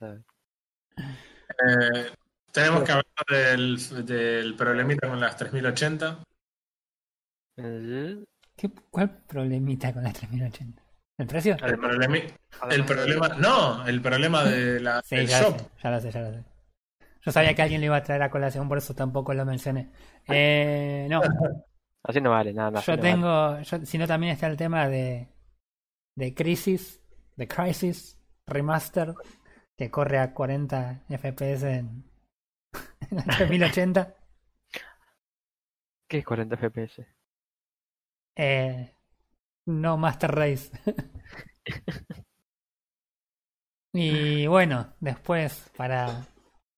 Eh, tenemos que hablar del, del problemita con las 3080. El- ¿Qué, ¿Cuál problemita con las 3080? ¿El precio? El, problemi- el problema. No, el problema de la, Sí, del ya shop. lo sé, ya lo sé, ya lo sé. Yo sabía que alguien lo iba a traer a colación, por eso tampoco lo mencioné. Eh, no, Así no vale, nada, nada. yo no vale. tengo, yo, sino también está el tema de, de Crisis, de Crisis Remaster, que corre a 40 FPS en, en la 3080. ¿Qué es 40 FPS? Eh, no Master Race. y bueno, después para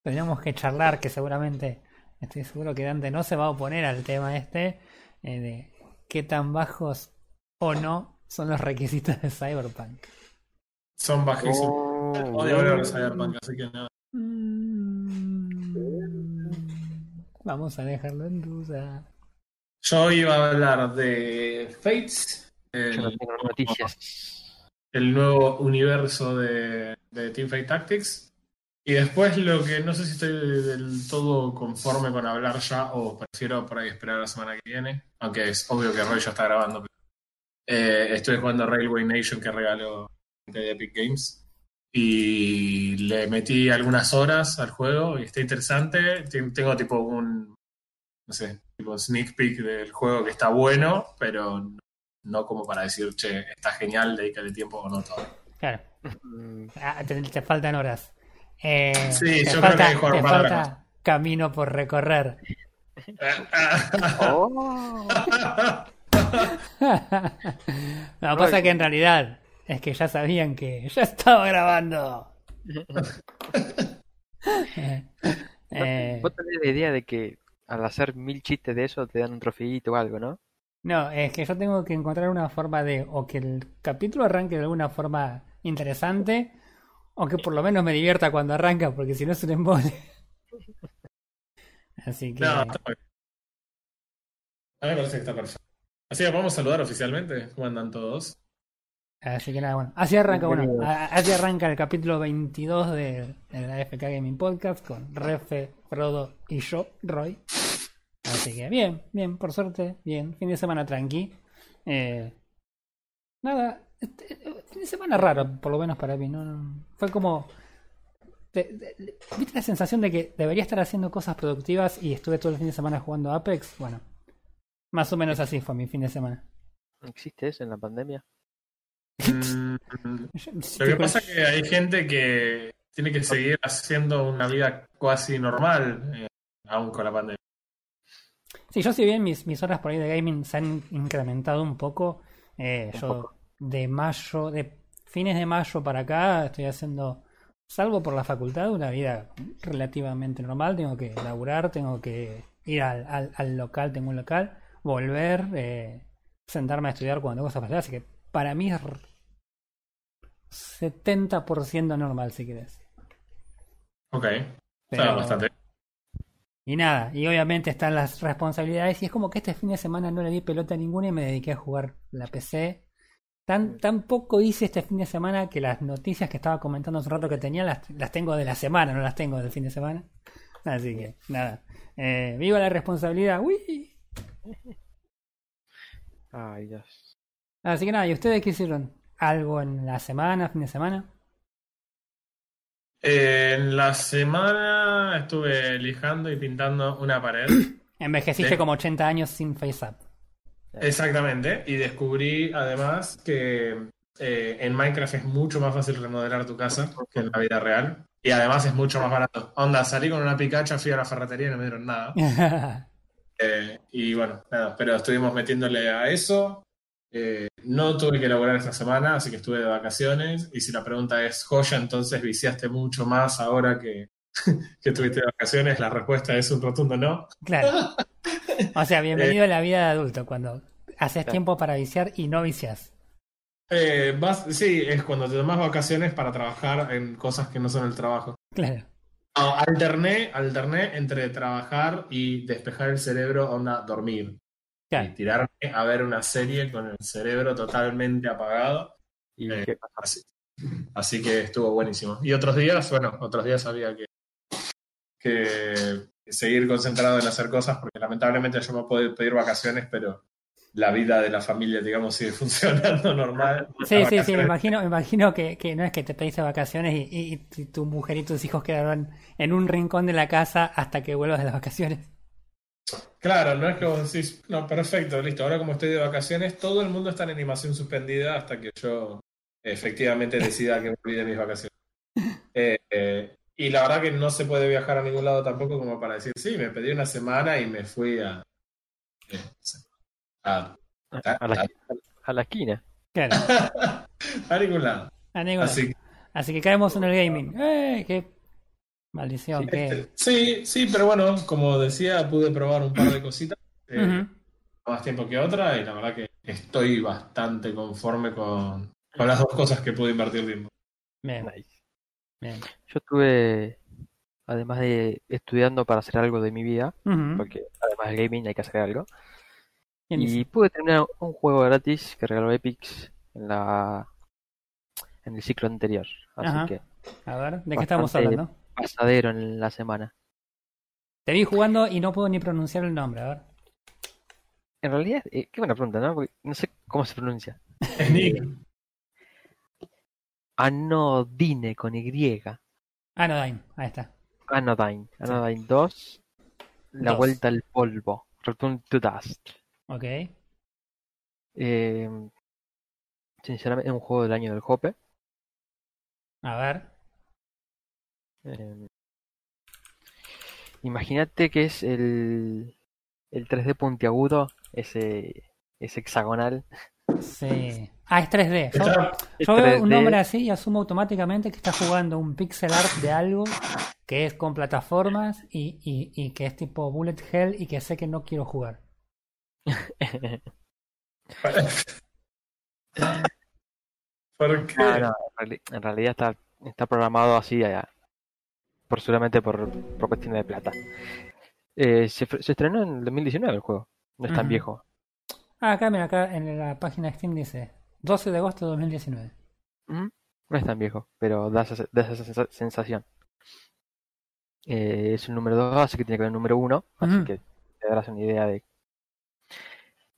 tenemos que charlar que seguramente estoy seguro que Dante no se va a oponer al tema este eh, de qué tan bajos o no son los requisitos de Cyberpunk. Son bajísimos. Odio hablar de Cyberpunk, así que no. Mm, Vamos a dejarlo en duda. Yo iba a hablar de Fates, el, Yo no tengo noticias. el nuevo universo de, de Teamfight Tactics. Y después lo que no sé si estoy del todo conforme con hablar ya o prefiero por ahí esperar la semana que viene. Aunque es obvio que Roy ya está grabando. pero, eh, estoy jugando Railway Nation que regaló de Epic Games. Y le metí algunas horas al juego y está interesante. Ten- Tengo tipo un, no sé, tipo sneak peek del juego que está bueno, pero no, como para decir, che, está genial, dedícale tiempo o no todo. Claro, Mm, ah, te, te faltan horas. Eh, Sí, te yo creo falta, que hay jugar te falta camino por recorrer. Oh, no, pasa que en realidad es que ya sabían que ya estaba grabando. Eh, eh, Vos tenés la idea de que al hacer mil chistes de eso te dan un trofeito o algo, ¿no? no, es que yo tengo que encontrar una forma de o que el capítulo arranque de alguna forma interesante o que por lo menos me divierta cuando arranca, porque si no es un embole. Así que no, está bien. A mí me parece que está perfecto. Así que vamos a saludar oficialmente. ¿Cómo andan todos? Así que nada, bueno. Así arranca, bueno, así arranca el capítulo 22 de, de la FK Gaming Podcast con Refe, Frodo y yo, Roy. Así que bien, bien, por suerte, bien. Fin de semana tranqui. Eh, nada, este, eh, fin de semana raro, por lo menos para mí. No, no- fue como... te- te- ¿Viste la sensación de que debería estar haciendo cosas productivas y estuve todo el fin de semana jugando Apex? Bueno, más o menos así fue mi fin de semana. ¿Existe eso en la pandemia? Mm, Lo que pasa es que hay gente que tiene que seguir haciendo una vida casi normal, eh, aún con la pandemia. Sí, yo si bien mis, mis horas por ahí de gaming se han incrementado un poco, eh, Un yo poco. de mayo, de fines de mayo para acá estoy haciendo, salvo por la facultad, una vida relativamente normal. Tengo que laburar, tengo que ir al, al, al local, tengo un local, volver, eh, sentarme a estudiar cuando tengo cosas para hacer. Así que para mí es 70% normal, si querés. Ok, está Pero- bastante. Y nada, y obviamente están las responsabilidades. Y es como que este fin de semana no le di pelota a ninguna y me dediqué a jugar la PC. Tan, tan poco hice este fin de semana que las noticias que estaba comentando hace un rato que tenía las, las tengo de la semana, no las tengo del fin de semana. Así que, nada. Eh, viva la responsabilidad. ¡Uy! Ay, Dios. Así que nada, ¿y ustedes qué hicieron? ¿Algo en la semana, fin de semana? Eh, en la semana estuve lijando y pintando una pared. Envejeciste como 80 años sin face up. Exactamente, y descubrí además que eh, en Minecraft es mucho más fácil remodelar tu casa que en la vida real. Y además es mucho más barato. Onda, salí con una picacha, fui a la ferretería y no me dieron nada. Eh, y bueno, nada, pero estuvimos metiéndole a eso. Eh, no tuve que laburar esta semana, así que estuve de vacaciones. Y si la pregunta es, joya, entonces viciaste mucho más ahora que, que tuviste de vacaciones, la respuesta es un rotundo no. Claro. O sea, bienvenido a la vida de adulto, cuando haces Claro. tiempo para viciar y no vicias. Eh, vas- sí, es cuando te tomas vacaciones para trabajar en cosas que no son el trabajo. Claro. No, alterné, alterné entre trabajar y despejar el cerebro, onda, dormir. Y tirarme a ver una serie con el cerebro totalmente apagado. ¿Y Eh, qué pasa? Así, Así que estuvo buenísimo. Y otros días, bueno, otros días había que, que seguir concentrado en hacer cosas, porque lamentablemente yo me puedo pedir vacaciones, pero la vida de la familia, digamos, sigue funcionando normal. Sí, sí, sí, me imagino, me imagino que, que no es que te pediste vacaciones y, y- y tu mujer y tus hijos quedaron en un rincón de la casa hasta que vuelvas de las vacaciones. Claro, no es que vos decís, no, perfecto, listo, ahora como estoy de vacaciones, todo el mundo está en animación suspendida hasta que yo efectivamente decida que me olvide mis vacaciones. Eh, eh, y la verdad que no se puede viajar a ningún lado tampoco como para decir, sí, me pedí una semana y me fui a... eh, a, A la, a la esquina. Claro, a ningún lado. a ningún lado. Así Así que caemos en el gaming. ¡Eh! ¡Qué maldición! Sí, qué... Sí, sí, pero bueno, como decía, pude probar un par de cositas. eh. Más tiempo que otra y la verdad que estoy bastante conforme con, con las dos cosas que pude invertir tiempo. Bien, Nice. bien. Yo estuve, además de estudiando para hacer algo de mi vida, porque además del gaming hay que hacer algo, Bien y pude terminar un juego gratis que regaló Epic en la en el ciclo anterior. Así Ajá. que A ver, ¿de qué estamos hablando? Pasadero en la semana. Te vi jugando y no puedo ni pronunciar el nombre, a ver. En realidad, eh, qué buena pregunta, ¿no? Porque no sé cómo se pronuncia. Anodine con Y. Anodyne, ahí está. Anodyne. Anodyne 2. La Dos. vuelta al polvo. Return to Dust. Ok. Eh, sinceramente, es un juego del año del Hope. A ver. Eh, Imagínate que es el, el 3D puntiagudo, ese, ese hexagonal. Sí. Ah, es 3D. Yo, veo un 3D. nombre así y asumo automáticamente que está jugando un pixel art de algo que es con plataformas y, y, y que es tipo bullet hell y que sé que no quiero jugar. ¿Por qué? No, no, en, reali- en realidad está, está programado así, eh, por seguramente por, por cuestiones de plata. Eh, se, estrenó en el 2019 el juego, no es tan viejo. Ah, acá, mira, acá en la página de Steam dice 12 de agosto de 2019. Ujú. No es tan viejo, pero da esa, da esa sensa- sensación. Eh, es el número 2, así que tiene que ver el número 1, así que te darás una idea de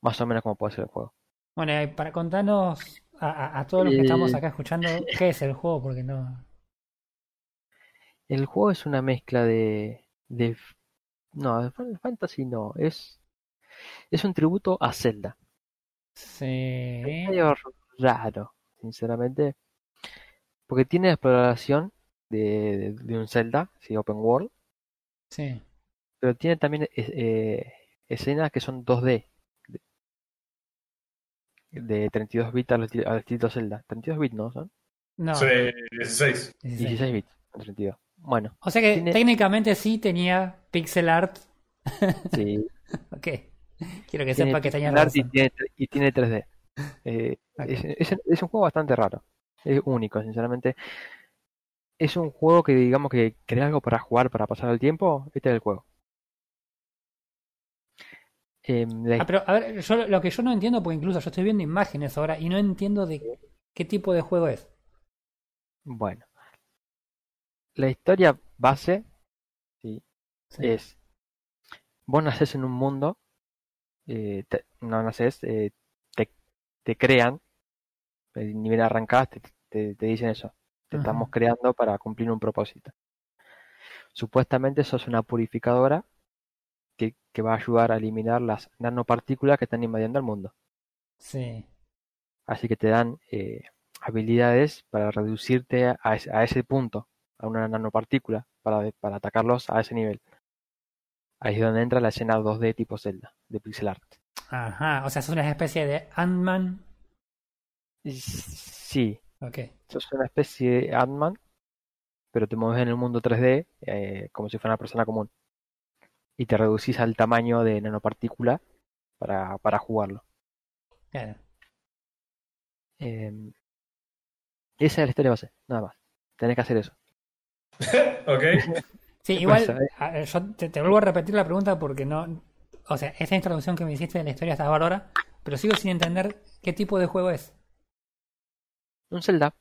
más o menos cómo puede ser el juego. Bueno, y para contarnos a, a- a todos los que Eh. estamos acá escuchando qué es el juego, porque no. El juego es una mezcla de, de no, de Final Fantasy no, es es un tributo a Zelda. Sí. Es medio raro, sinceramente, porque tiene exploración de, de, de un Zelda, sí, open world, Sí. pero tiene también eh, eh, escenas que son 2D, de, de 32 bits al estilo, al estilo Zelda. 32 bits, ¿no? Son No. Sí, 16. 16. 16 bits, no 32. Bueno, O sea que Tiene- técnicamente sí tenía pixel art. sí. Ok. Quiero que tiene sepa que tenía pixel art y tiene, tre- y tiene 3D. Eh, es, es- es un juego bastante raro. Es único, sinceramente. Es un juego que, digamos, que querés algo para jugar, para pasar el tiempo. Este es el juego. Em, la Ah, pero a ver, yo lo que yo no entiendo, porque incluso yo estoy viendo imágenes ahora y no entiendo de qué tipo de juego es. Bueno, la historia base sí, Sí. es: vos nacés en un mundo, eh, te- no nacés, eh, te, te crean, el nivel arrancás, te, te, te dicen eso, te Ajá. estamos creando para cumplir un propósito. Supuestamente sos una purificadora que, que va a ayudar a eliminar las nanopartículas que están invadiendo el mundo. Sí. Así que te dan eh, habilidades para reducirte a ese punto, a una nanopartícula, para, para atacarlos a ese nivel. Ahí es donde entra la escena 2D tipo Zelda, de pixel art. Ajá. O sea, es una especie de Ant-Man. Sí, Ok. sos una especie de Ant-Man, pero te mueves en el mundo 3D eh, como si fuera una persona común. Y te reducís al tamaño de nanopartícula para, para jugarlo. Claro. Eh, esa es la historia base, nada más. Tenés que hacer eso. ok. Sí, ¿Qué igual, eh? yo te, te vuelvo a repetir la pregunta porque no. O sea, esta introducción que me hiciste de la historia está bárbara, pero sigo sin entender qué tipo de juego es. Un Zelda.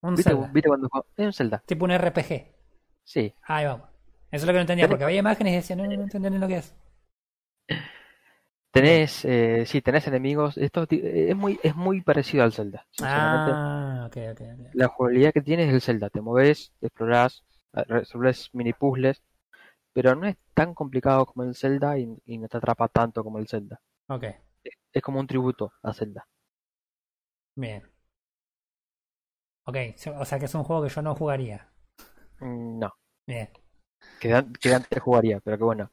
Un ¿Viste, Zelda. ¿Viste cuando juego? Es un Zelda. Tipo un RPG. Sí. Ahí vamos. Eso es lo que no entendía, porque había imágenes y decía, no, no, no entendí lo que es. Tenés, eh, sí, tenés enemigos. Esto ti- es muy, es muy parecido al Zelda. Ah, ok, ok, ok. la jugabilidad que tiene es el Zelda. Te moves, explorás, eh, resolves mini puzzles, pero no es tan complicado como el Zelda y, y no te atrapa tanto como el Zelda. Ok, Es como un tributo a Zelda. bien. Ok, o sea que es un juego que yo no jugaría. Mm, No, Bien. que, que antes jugaría, pero que bueno.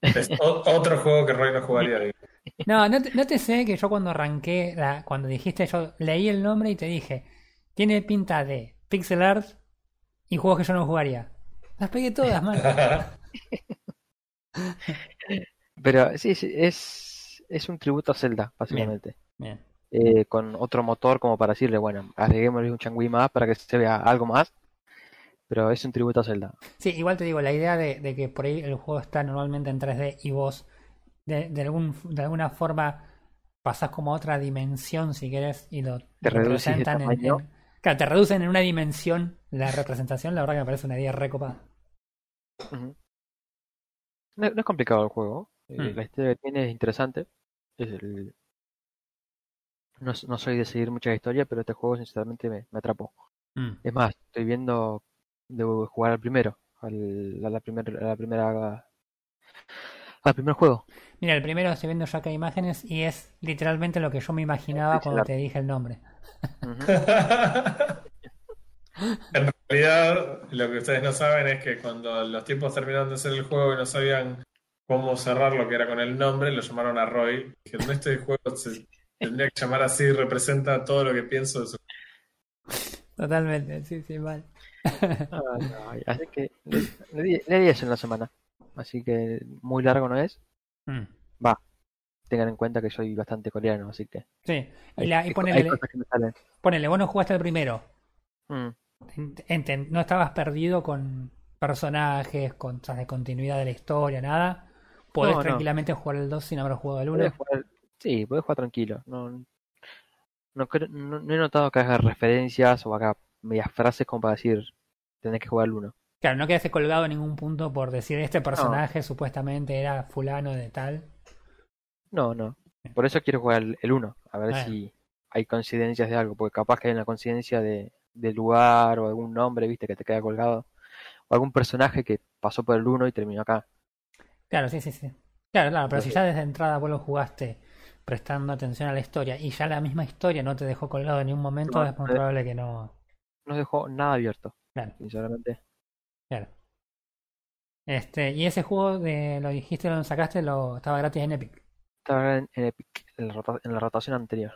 Es otro juego que Roy no jugaría. No, no te, no te sé que yo cuando arranqué, la, cuando dijiste, yo leí el nombre y te dije, tiene pinta de pixel art y juegos que yo no jugaría. Las pegué todas, man. Pero sí, sí, es, es un tributo a Zelda, básicamente. Bien. Eh, con otro motor como para decirle, bueno, agreguémosle un changui más para que se vea algo más. Pero es un tributo a Zelda. Sí, igual te digo, la idea de, de que por ahí el juego está normalmente en 3D y vos de, de, algún, de alguna forma pasás como a otra dimensión, si querés, y lo, Te representan en, Claro, te reducen en una dimensión la representación, la verdad que me parece una idea recopada. No, no es complicado el juego. eh, Mm. La historia que tiene es interesante. Es el- No, no soy de seguir mucha historia, pero este juego sinceramente me, me atrapó. Mm. Es más, estoy viendo de jugar al primero, al, a la, primer, a la primera al primer juego. Mira, el primero estoy viendo ya que hay imágenes y es literalmente lo que yo me imaginaba cuando te dije el nombre. En realidad, lo que ustedes no saben es que cuando los tiempos terminaron de hacer el juego y no sabían cómo cerrar lo que era con el nombre, lo llamaron a Roy. Dijeron, este juego se tendría que llamar así, representa todo lo que pienso de su Totalmente, sí, sí, mal. Así que le, le di, le di eso en la semana. Así que muy largo no es. Mm. Tengan en cuenta que soy bastante coreano, así que Sí, y, la, ponele, ponele, vos no jugaste el primero. Mm, Ent- enten- no estabas perdido con personajes, con de continuidad de la historia, nada. Podés No, tranquilamente jugar el 2 sin haber jugado el 1. Podés jugar- sí, puedes jugar tranquilo. No, no, no he notado que haga referencias o haga medias frases como para decir tenés que jugar el uno. Claro, no quedaste colgado en ningún punto por decir este personaje supuestamente era fulano de tal. No, no. Por eso quiero jugar el, el uno, a ver si hay coincidencias de algo, porque capaz que hay una coincidencia de, del lugar o algún nombre, viste, que te queda colgado. O algún personaje que pasó por el uno y terminó acá. Claro, sí, sí, sí. Claro, claro, pero si ya desde entrada vos lo jugaste prestando atención a la historia y ya la misma historia no te dejó colgado en ningún momento, No, es muy probable que no. No dejó nada abierto, Claro, sinceramente. claro. Este, y ese juego de lo dijiste, lo sacaste, lo estaba gratis en Epic. Estaba en, en Epic, en la, en la rotación anterior.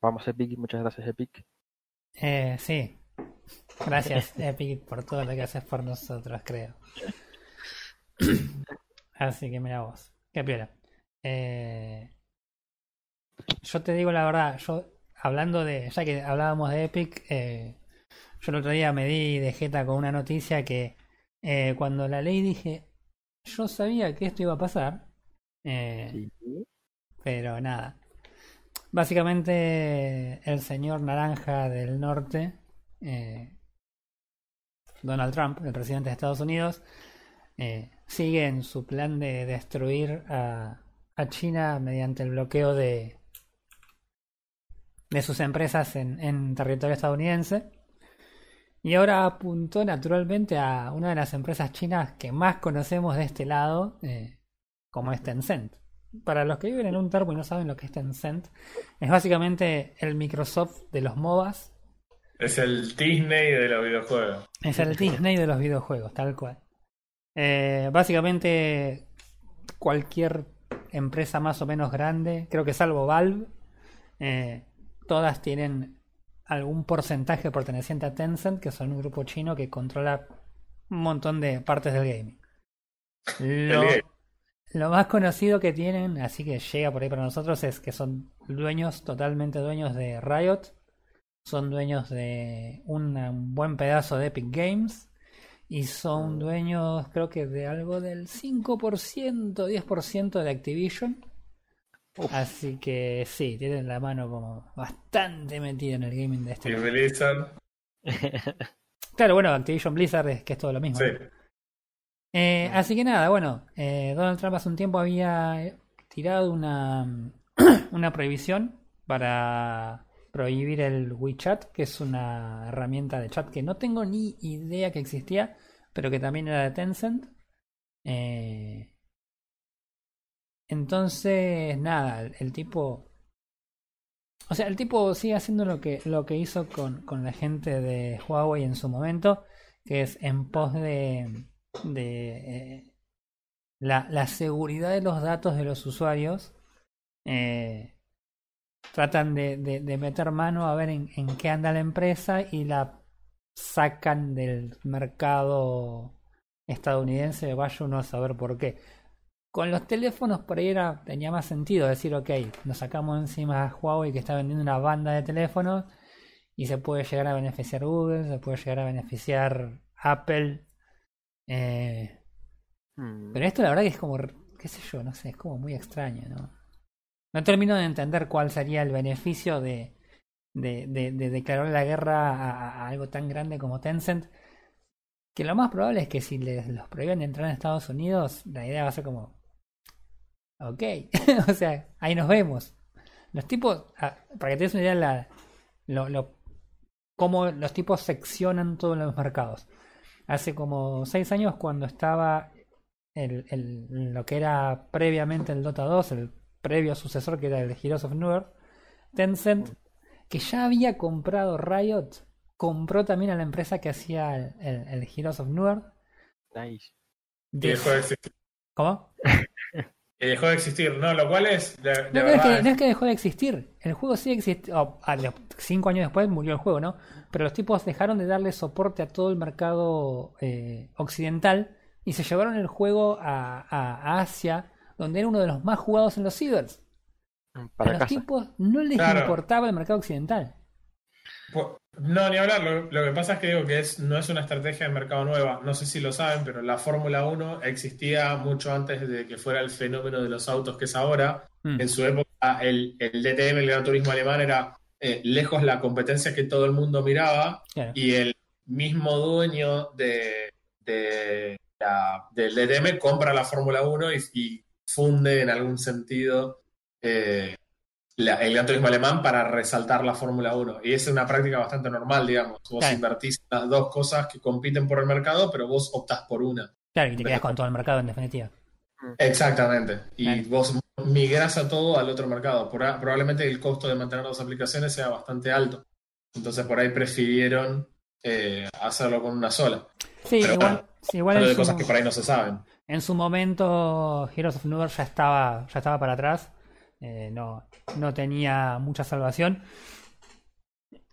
Vamos Epic, muchas gracias Epic. Eh, sí. Gracias, Epic, por todo lo que haces por nosotros, creo. Así que mira vos. Qué piola. Eh, yo te digo la verdad, yo hablando de, ya que hablábamos de Epic, eh, yo el otro día me di de jeta con una noticia que eh, cuando la leí dije, yo sabía que esto iba a pasar, eh, Sí. pero nada. Básicamente el señor naranja del norte, eh, Donald Trump, el presidente de Estados Unidos, eh, sigue en su plan de destruir a, a China mediante el bloqueo de, de sus empresas en, en territorio estadounidense. Y ahora apuntó naturalmente a una de las empresas chinas que más conocemos de este lado, eh, como es Tencent. Para los que viven en un termo y no saben lo que es Tencent, es básicamente el Microsoft de los MOBAs, Es el Disney de los videojuegos. es el Disney de los videojuegos, tal cual. Eh, básicamente cualquier empresa más o menos grande, creo que salvo Valve, eh, todas tienen algún porcentaje perteneciente a Tencent, que son un grupo chino que controla un montón de partes del gaming. Lo, más conocido que tienen, así que llega por ahí para nosotros, es que son dueños, totalmente dueños de Riot, son dueños de una- un buen pedazo de Epic Games y son dueños creo que de algo del 5%, 10% de Activision. Así que sí, tienen la mano como bastante metida en el gaming de este Y. Blizzard. Claro, bueno, Activision Blizzard es que es todo lo mismo. Sí. ¿no? Eh, así que nada, bueno, eh, Donald Trump hace un tiempo había tirado una, una prohibición para prohibir el WeChat, que es una herramienta de chat que no tengo ni idea que existía, pero que también era de Tencent. Eh, entonces, nada, el, tipo... O sea, el tipo sigue haciendo lo que, lo que hizo con, con la gente de Huawei en su momento, que es en pos de, de eh, la, la seguridad de los datos de los usuarios. eh, tratan de, de- de meter mano a ver en, en qué anda la empresa y la sacan del mercado estadounidense, vaya uno a saber por qué. Con los teléfonos por ahí era, tenía más sentido decir, ok, nos sacamos encima a Huawei que está vendiendo una banda de teléfonos y se puede llegar a beneficiar Google, se puede llegar a beneficiar Apple. eh, Mm, pero esto la verdad que es como, qué sé yo, no sé, es como muy extraño, ¿no? No termino de entender cuál sería el beneficio de, de, de, de declarar la guerra a, a algo tan grande como Tencent. Que lo más probable es que si les los prohíben de entrar en Estados Unidos, la idea va a ser como, ok, o sea, ahí nos vemos. Los tipos, ah, para que te des una idea, la, lo, lo, cómo los tipos seccionan todos los mercados. Hace como seis años cuando estaba el, el- lo que era previamente el Dota 2, el previo sucesor que era el Heroes of Newer, Tencent, que ya había comprado Riot, compró también a la empresa que hacía el, el- el Heroes of Newer. nice. Y De-. ¿Cómo? Y dejó de existir, ¿no? Lo cual es, de, de No, es, verdad, que, no es que dejó de existir. El juego sigue existiendo. cinco años después murió el juego, ¿no? Pero los tipos dejaron de darle soporte a todo el mercado eh, occidental y se llevaron el juego a, a- a Asia, donde era uno de los más jugados en los cibers. A Para los casa. tipos no les Claro. importaba el mercado occidental. Pu- No, ni hablar. Lo, lo que pasa es que digo que es, no es una estrategia de mercado nueva. No sé si lo saben, pero la Fórmula 1 existía mucho antes de que fuera el fenómeno de los autos que es ahora. Mm. En su época, el, el DTM, el Gran Turismo Alemán, era eh, lejos la competencia que todo el mundo miraba. Claro. Y el mismo dueño de, de la- del DTM compra la Fórmula 1 y, y funde en algún sentido eh, la- el Gran Turismo Alemán para resaltar la Fórmula 1. Y es una práctica bastante normal, digamos. Vos Claro. invertís en las dos cosas que compiten por el mercado, pero vos optás por una. Claro, y te quedas con todo el mercado en definitiva. Exactamente. Y Claro. vos migrás a todo al otro mercado. Por- probablemente el costo de mantener dos aplicaciones sea bastante alto. Entonces por ahí prefirieron eh, hacerlo con una sola. Sí, Pero igual, bueno, sí, igual en, de su, cosas que por ahí no se saben. en su momento Heroes of Newer ya estaba, ya estaba para atrás. Eh, no, no tenía mucha salvación.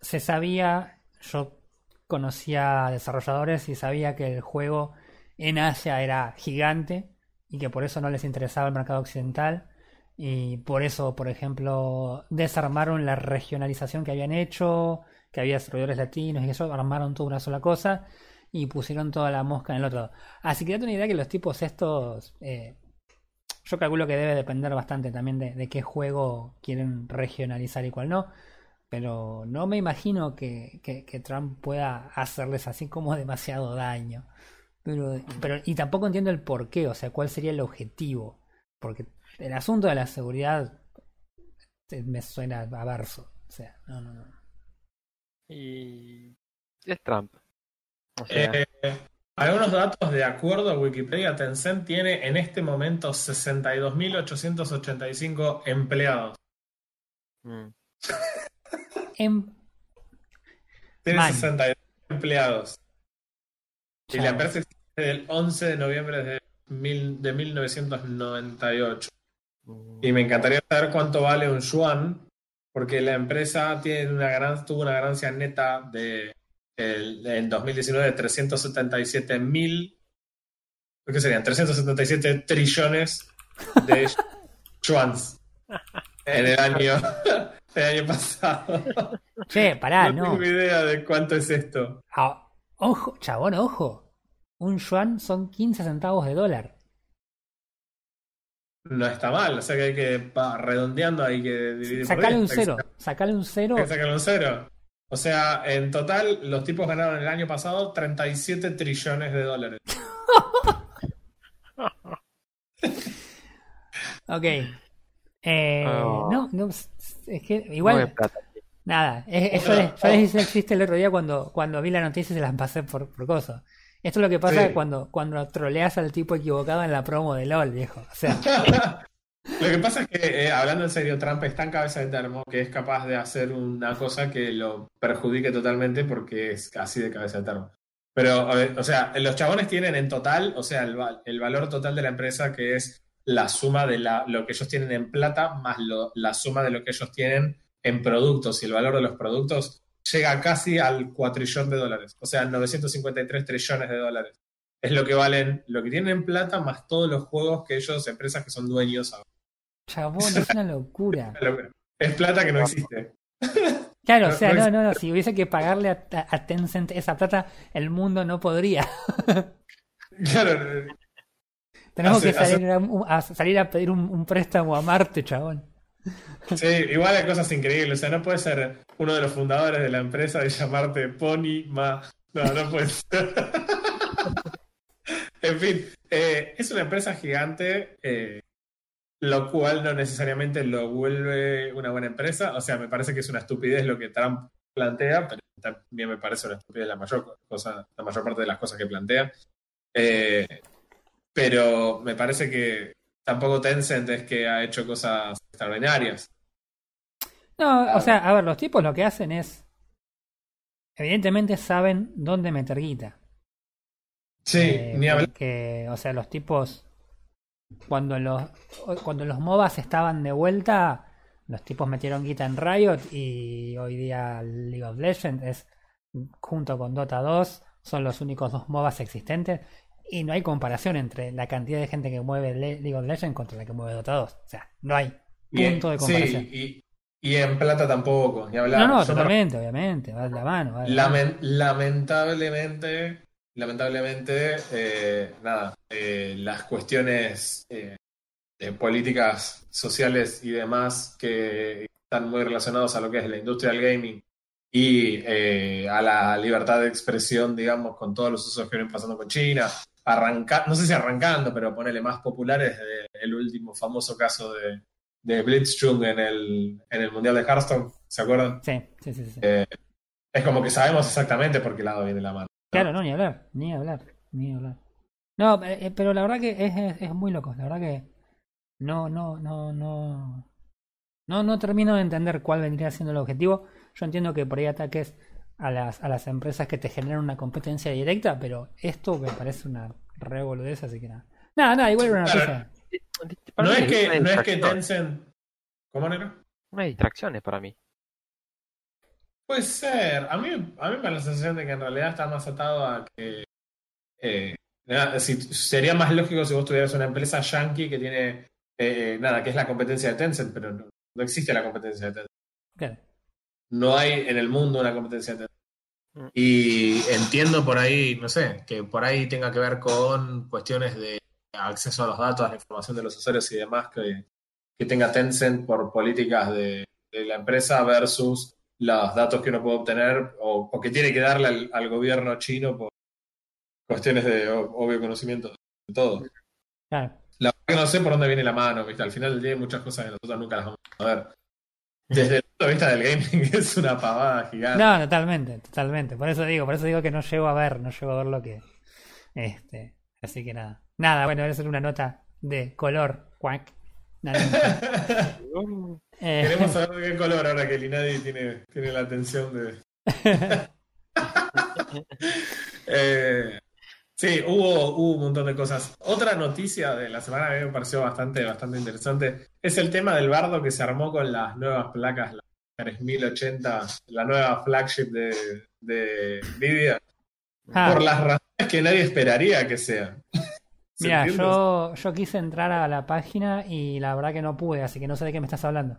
Se sabía, yo conocía desarrolladores y sabía que el juego en Asia era gigante y que por eso no les interesaba el mercado occidental y por eso, por ejemplo, desarmaron la regionalización que habían hecho, que había servidores latinos y eso, armaron toda una sola cosa y pusieron toda la mosca en el otro. Así que date una idea que los tipos estos, eh, yo calculo que debe depender bastante también de, de qué juego quieren regionalizar y cuál no. Pero no me imagino que, que- que Trump pueda hacerles así como demasiado daño. Pero, pero, y tampoco entiendo el por qué, o sea, cuál sería el objetivo. Porque el asunto de la seguridad eh, me suena a verso. O sea, no, no, no. Y es Trump. O sea, Eh, algunos datos de acuerdo a Wikipedia, Tencent tiene en este momento 62.885 empleados. mm, En- Tiene Man. 62 empleados. Y Ya. la empresa existe desde el 11 de noviembre de, mil- de 1998. mm, Y me encantaría saber cuánto vale un yuan, porque la empresa tiene una gran, tuvo una ganancia neta de el- en 2019 de 377 mil, ¿qué serían? 377 trillones de yuans en el año, el año pasado. Che, pará, no no. tengo idea de cuánto es esto. Ah, ojo, chabón, ojo. Un yuan son 15 centavos de dólar. No está mal, o sea que hay que, pa, redondeando, hay que dividir Sacale 10, un cero. Sacale un cero. Hay que sacarle un cero. O sea, en total, los tipos ganaron el año pasado 37 trillones de dólares. Ok. Eh, Oh. No, no, es que igual, nada. Es, es- yo les, yo les hice el chiste el otro día cuando, cuando vi la noticia y se las pasé por, por cosas. Esto es lo que pasa Sí. cuando, cuando troleas al tipo equivocado en la promo de LOL, viejo. O sea, Lo que pasa es que, eh, hablando en serio, Trump está en cabeza de termo que es capaz de hacer una cosa que lo perjudique totalmente porque es así de cabeza de termo. Pero, o sea, los chabones tienen en total, o sea, el, el valor total de la empresa que es la suma de la, lo que ellos tienen en plata más la suma de lo que ellos tienen en productos y el valor de los productos llega casi al cuatrillón de dólares, o sea, 953 trillones de dólares. Es lo que valen, lo que tienen en plata más todos los juegos que ellos, empresas que son dueños ahora. Chabón, es una locura. Es plata que no existe. Claro, o sea, no no, no, si hubiese que pagarle a, Tencent esa plata, el mundo no podría. Claro, Tenemos Hace- que salir, a, salir a pedir un, un préstamo a Marte, chabón. sí, igual hay cosas increíbles. O sea, no puedes ser uno de los fundadores de la empresa y llamarte Pony Ma. No, no puedes. en fin, eh, es una empresa gigante, eh, lo cual no necesariamente lo vuelve una buena empresa. O sea, me parece que es una estupidez lo que Trump plantea, pero también me parece una estupidez la mayor cosa, la mayor parte de las cosas que plantea. Eh, pero me parece que tampoco Tencent es que ha hecho cosas extraordinarias. No, o sea, a ver, los tipos lo que hacen es. Evidentemente saben dónde meter guita. Sí, Eh, ni hablar. porque, o sea, los tipos. Cuando los, cuando los MOBAs estaban de vuelta, los tipos metieron guita en Riot y hoy día League of Legends es, junto con Dota 2, son los únicos dos MOBAs existentes. Y no hay comparación entre la cantidad de gente que mueve Le- League of Legends contra la que mueve Dota 2. O sea, no hay Y- punto de sí, comparación. y, y en plata tampoco, ni hablar. No, no, totalmente, obviamente, va de la mano. va de la mano. Lamen- lamentablemente, lamentablemente, eh, nada, eh, las cuestiones eh, de políticas sociales y demás que están muy relacionados a lo que es la industria del gaming y a la libertad de expresión, digamos, con todos los usos que vienen pasando con China, arranca, no sé si arrancando, pero ponele más populares del último famoso caso de, de Blitzchung en el, en el Mundial de Hearthstone, ¿se acuerdan? Sí, sí, sí. sí. Es como que sabemos exactamente por qué lado viene la mano. Claro, no, ni hablar, ni hablar, ni hablar. No, eh, eh, pero la verdad que es, es, es muy loco, la verdad que no, no, no, no, no, no termino de entender cuál vendría siendo el objetivo. Yo entiendo que por ahí ataques a las, a las empresas que te generan una competencia directa, pero esto me parece una revoludez, así que nada. Nada, nada, igual era una. Para No es, que, no es que Tencent. ¿Cómo negro? Una distracción es para mí. Puede ser. A mí, a mí me da la sensación de que en realidad está más atado a que. eh, nada, si- sería más lógico si vos tuvieras una empresa yankee que tiene. eh, nada, que es la competencia de Tencent, pero no, no existe la competencia de Tencent. No hay en el mundo una competencia de Tencent. Mm. Y entiendo por ahí, no sé, que por ahí tenga que ver con cuestiones de acceso a los datos, a la información de los usuarios y demás que, que tenga Tencent por políticas de, de la empresa versus los datos que uno puede obtener o, o que tiene que darle al, al gobierno chino por cuestiones de obvio conocimiento de todo. Claro. La verdad que no sé por dónde viene la mano, ¿viste? Al final del día hay muchas cosas que nosotros nunca las vamos a ver. Desde el punto de vista del gaming es una pavada gigante. No, totalmente, totalmente. Por eso digo, por eso digo que no llego a ver, no llego a ver lo que. Este. Así que nada. Nada, bueno, voy a hacer una nota de color. Cuac. Naranja. Eh, Queremos saber de qué color ahora que el Inadi tiene, tiene la atención de. Eh, sí, hubo, hubo un montón de cosas. Otra noticia de la semana que me pareció bastante, bastante interesante es el tema del bardo que se armó con las nuevas placas, la 3080, la nueva flagship de, de Nvidia, ah, por las razones que nadie esperaría que sean. ¿Se mira, entiende? yo, yo quise entrar a la página y la verdad que no pude, así que no sé de qué me estás hablando.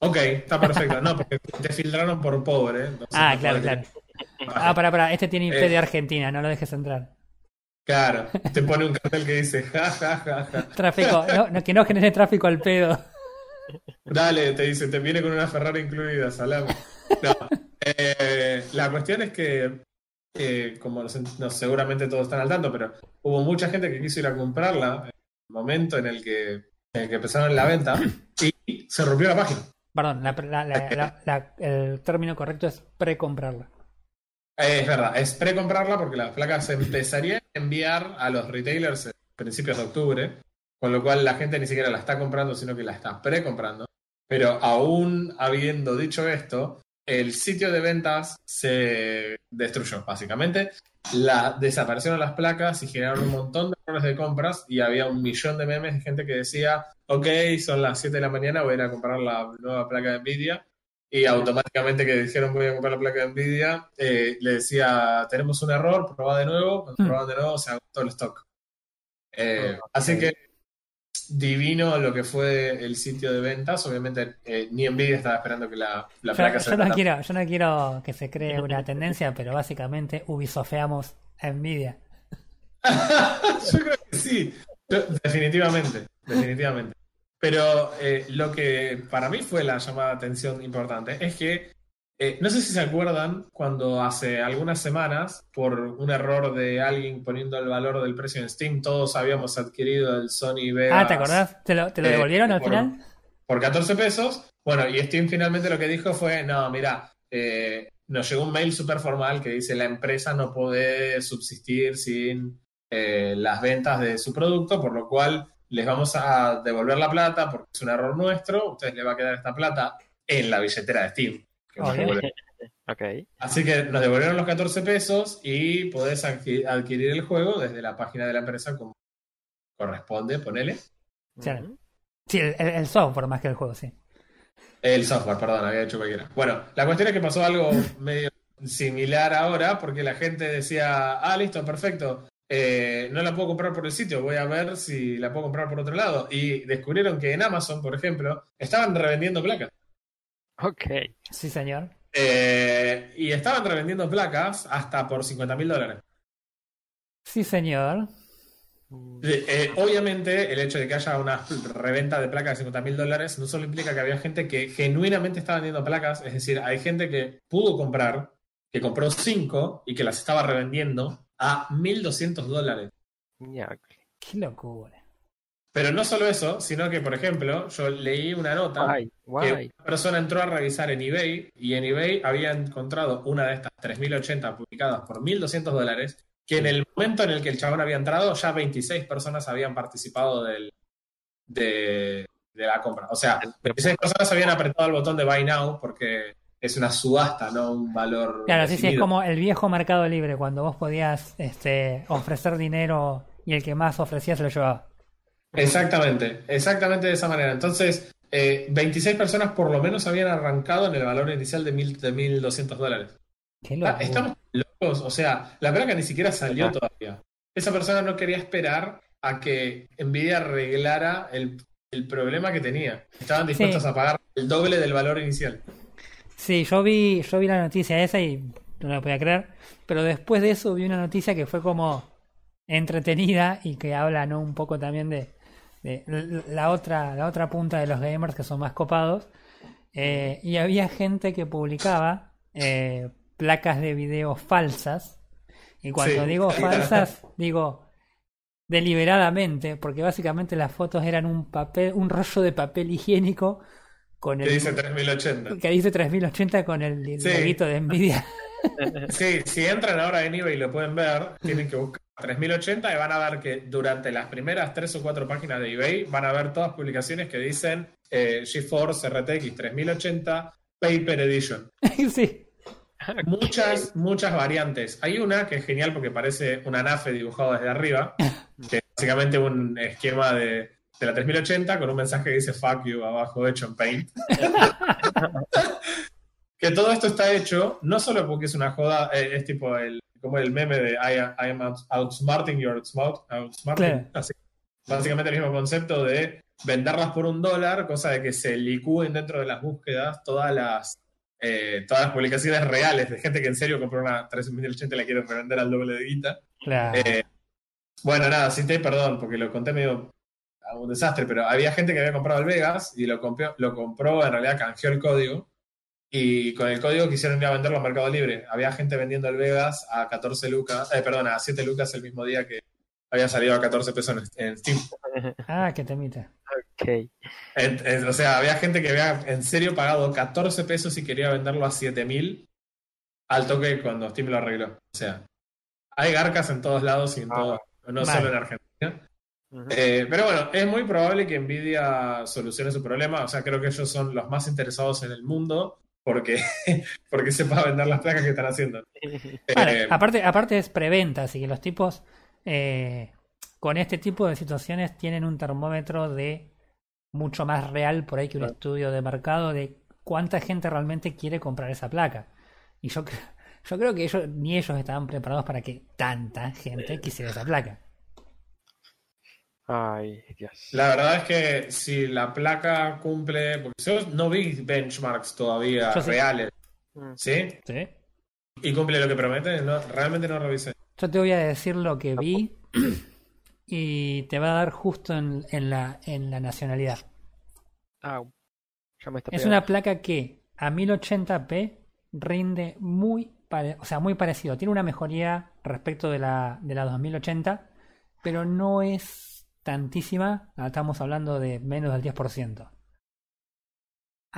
Ok, está perfecto. No, porque te filtraron por pobre. ¿eh? Ah, no claro, podés- claro. Ah, pará, pará, este tiene IP Eh. de Argentina, no lo dejes entrar. Claro, te pone un cartel que dice ja, ja, ja, ja. Tráfico, no, no, que no genere tráfico al pedo. Dale, te dice, te viene con una Ferrari incluida, salame. No, Eh, la cuestión es que, eh, como nos- no, seguramente todos están al tanto, pero hubo mucha gente que quiso ir a comprarla en el momento en el que, en el que empezaron la venta y se rompió la página. Perdón, la- la- la- la- la- el término correcto es pre-comprarla. Eh, es verdad, es pre-comprarla porque las placas se empezarían a enviar a los retailers en principios de octubre, con lo cual la gente ni siquiera la está comprando, sino que la está pre-comprando. Pero aún habiendo dicho esto, el sitio de ventas se destruyó, básicamente. La, desaparecieron las placas y generaron un montón de errores de compras y había un millón de memes de gente que decía, ok, son las 7 de la mañana, voy a ir a comprar la nueva placa de Nvidia. Y automáticamente que dijeron voy a comprar la placa de Nvidia, eh, le decía, tenemos un error, probá de nuevo. Cuando probaban de nuevo, se agotó el stock. Eh, Ok. Así que divino lo que fue el sitio de ventas. Obviamente, eh, ni Nvidia estaba esperando que la, la Yo, placa se yo no vendiera. quiero, yo no quiero que se cree una tendencia, pero básicamente ubisofeamos a Nvidia. Yo creo que sí. Yo- definitivamente, definitivamente. Pero eh, lo que para mí fue la llamada de atención importante es que eh, no sé si se acuerdan cuando hace algunas semanas, por un error de alguien poniendo el valor del precio en Steam, todos habíamos adquirido el Sony Vegas Ah, ¿te acordás? ¿Te lo, te lo eh, devolvieron al por- final? por 14 pesos. Bueno, y Steam finalmente lo que dijo fue, no, mira, eh, nos llegó un mail súper formal que dice la empresa no puede subsistir sin las ventas de su producto, por lo cual les vamos a devolver la plata porque es un error nuestro, ustedes les va a quedar esta plata en la billetera de Steam. Que. Así que nos devolvieron los 14 pesos y podés adqui- adquirir el juego desde la página de la empresa como corresponde, ponele. Sí, el, el- el software más que el juego, sí. El software, perdón, había hecho cualquiera. Bueno, la cuestión es que pasó algo medio similar ahora, porque la gente decía, ah, listo, perfecto, eh, no la puedo comprar por el sitio, voy a ver si la puedo comprar por otro lado. Y descubrieron que en Amazon, por ejemplo, estaban revendiendo placas. Ok. Sí, señor. Eh, y estaban revendiendo placas hasta por 50 mil dólares. Sí, señor. Eh, eh, obviamente, el hecho de que haya una reventa de placas de 50 mil dólares no solo implica que había gente que genuinamente estaba vendiendo placas, es decir, hay gente que pudo comprar, que compró 5 y que las estaba revendiendo a 1.200 dólares. Qué locura. Pero no solo eso, sino que, por ejemplo, yo leí una nota Guay, que una persona entró a revisar en eBay y en eBay había encontrado una de estas 3080 publicadas por 1.200 dólares, que en el momento en el que el chabón había entrado, ya 26 personas habían participado del, de, de la compra. O sea, 26 personas habían apretado el botón de Buy Now porque es una subasta, no un valor. Claro, sí, sí, es definido. como el viejo mercado libre, cuando vos podías este, ofrecer dinero y el que más ofrecía se lo llevaba. Exactamente, exactamente de esa manera. Entonces, eh, 26 personas por lo menos habían arrancado en el valor inicial de, mil, de 1.200 dólares. Qué Ah, estamos locos, o sea, la placa ni siquiera salió Ah. todavía. Esa persona no quería esperar a que Nvidia arreglara el, el problema que tenía. Estaban dispuestos Sí. a pagar el doble del valor inicial. Sí, yo vi, yo vi la noticia esa y no la podía creer, pero después de eso vi una noticia que fue como entretenida y que habla ¿no? un poco también de, de la otra, la otra punta de los gamers que son más copados. Eh, y había gente que publicaba eh, placas de video falsas. Y cuando Sí. digo falsas, digo deliberadamente, porque básicamente las fotos eran un papel, un rollo de papel higiénico con Que el dice 3080. que dice 3080 con el Sí. loguito de Nvidia. Sí, si entran ahora en eBay y lo pueden ver, tienen que buscar 3080 y van a ver que durante las primeras tres o cuatro páginas de eBay van a ver todas publicaciones que dicen eh, GeForce RTX 3080 Paper Edition. sí. Muchas, muchas variantes. Hay una que es genial porque parece una NAFE dibujado desde arriba, que es básicamente un esquema de, de la 3080 con un mensaje que dice fuck you abajo hecho en Paint. que todo esto está hecho no solo porque es una joda, eh, es tipo el, como el meme de I, am- I am out- outsmarting your outsmart, outsmarting. Claro. Así. Básicamente el mismo concepto de venderlas por un dólar, cosa de que se licúen dentro de las búsquedas todas las eh, todas las publicaciones reales de gente que en serio compró una 3080 y la quiere revender al doble de guita. Claro. Eh, bueno, nada, cité perdón, porque lo conté medio a un desastre, pero había gente que había comprado el Vegas y lo compró, lo compró, en realidad canjeó el código y con el código quisieron ir a venderlo a Mercado Libre. Había gente vendiendo el Vegas a 14 lucas, eh, perdón, a 7 lucas el mismo día que había salido a 14 pesos en, Steam. Ah, que temita. Ok. En- en- o sea, había gente que había en serio pagado 14 pesos y quería venderlo a 7000 al toque cuando Steam lo arregló. O sea, hay garcas en todos lados y en Ah. todo, no solo en Argentina. Eh, pero bueno, es muy probable que Nvidia solucione su problema. O sea, creo que ellos son los más interesados en el mundo porque, porque sepa vender las placas que están haciendo. Vale, Eh, aparte, aparte es preventa, así que los tipos eh, con este tipo de situaciones tienen un termómetro de mucho más real por ahí que un Claro. estudio de mercado de cuánta gente realmente quiere comprar esa placa. Y yo, yo creo que ellos ni ellos estaban preparados para que tanta gente quisiera esa placa. Ay, Dios. La verdad es que si la placa cumple, porque yo no vi benchmarks todavía Yo reales, Mm. ¿sí? ¿sí? Y cumple lo que promete, no, realmente no revisé. Yo te voy a decir lo que vi y te va a dar justo en, en la, en la nacionalidad. Au. Ya me está Es una placa que a 1080p rinde muy, pare- o sea, muy parecido. Tiene una mejoría respecto de la, de la 2080, pero no es tantísima. Estamos hablando de menos del 10%.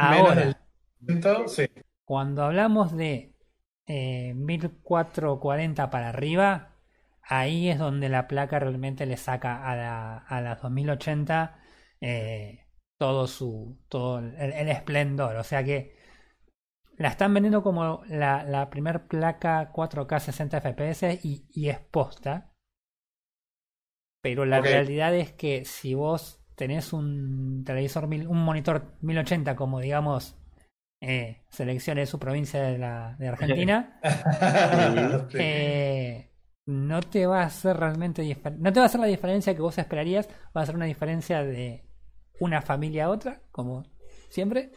Menos Ahora, del ciento, sí. cuando hablamos de eh, 1440 para arriba, ahí es donde la placa realmente le saca a la, a la 2080 eh, todo su todo el, el esplendor. O sea que la están vendiendo como la, la primer placa 4K 60 FPS y, y es posta. Pero la realidad es que si vos tenés un televisor, mil- un monitor 1080 como digamos eh, seleccione su provincia de, la, de Argentina, eh, no te va a hacer realmente no te va a hacer la diferencia que vos esperarías, va a ser una diferencia de una familia a otra, como siempre.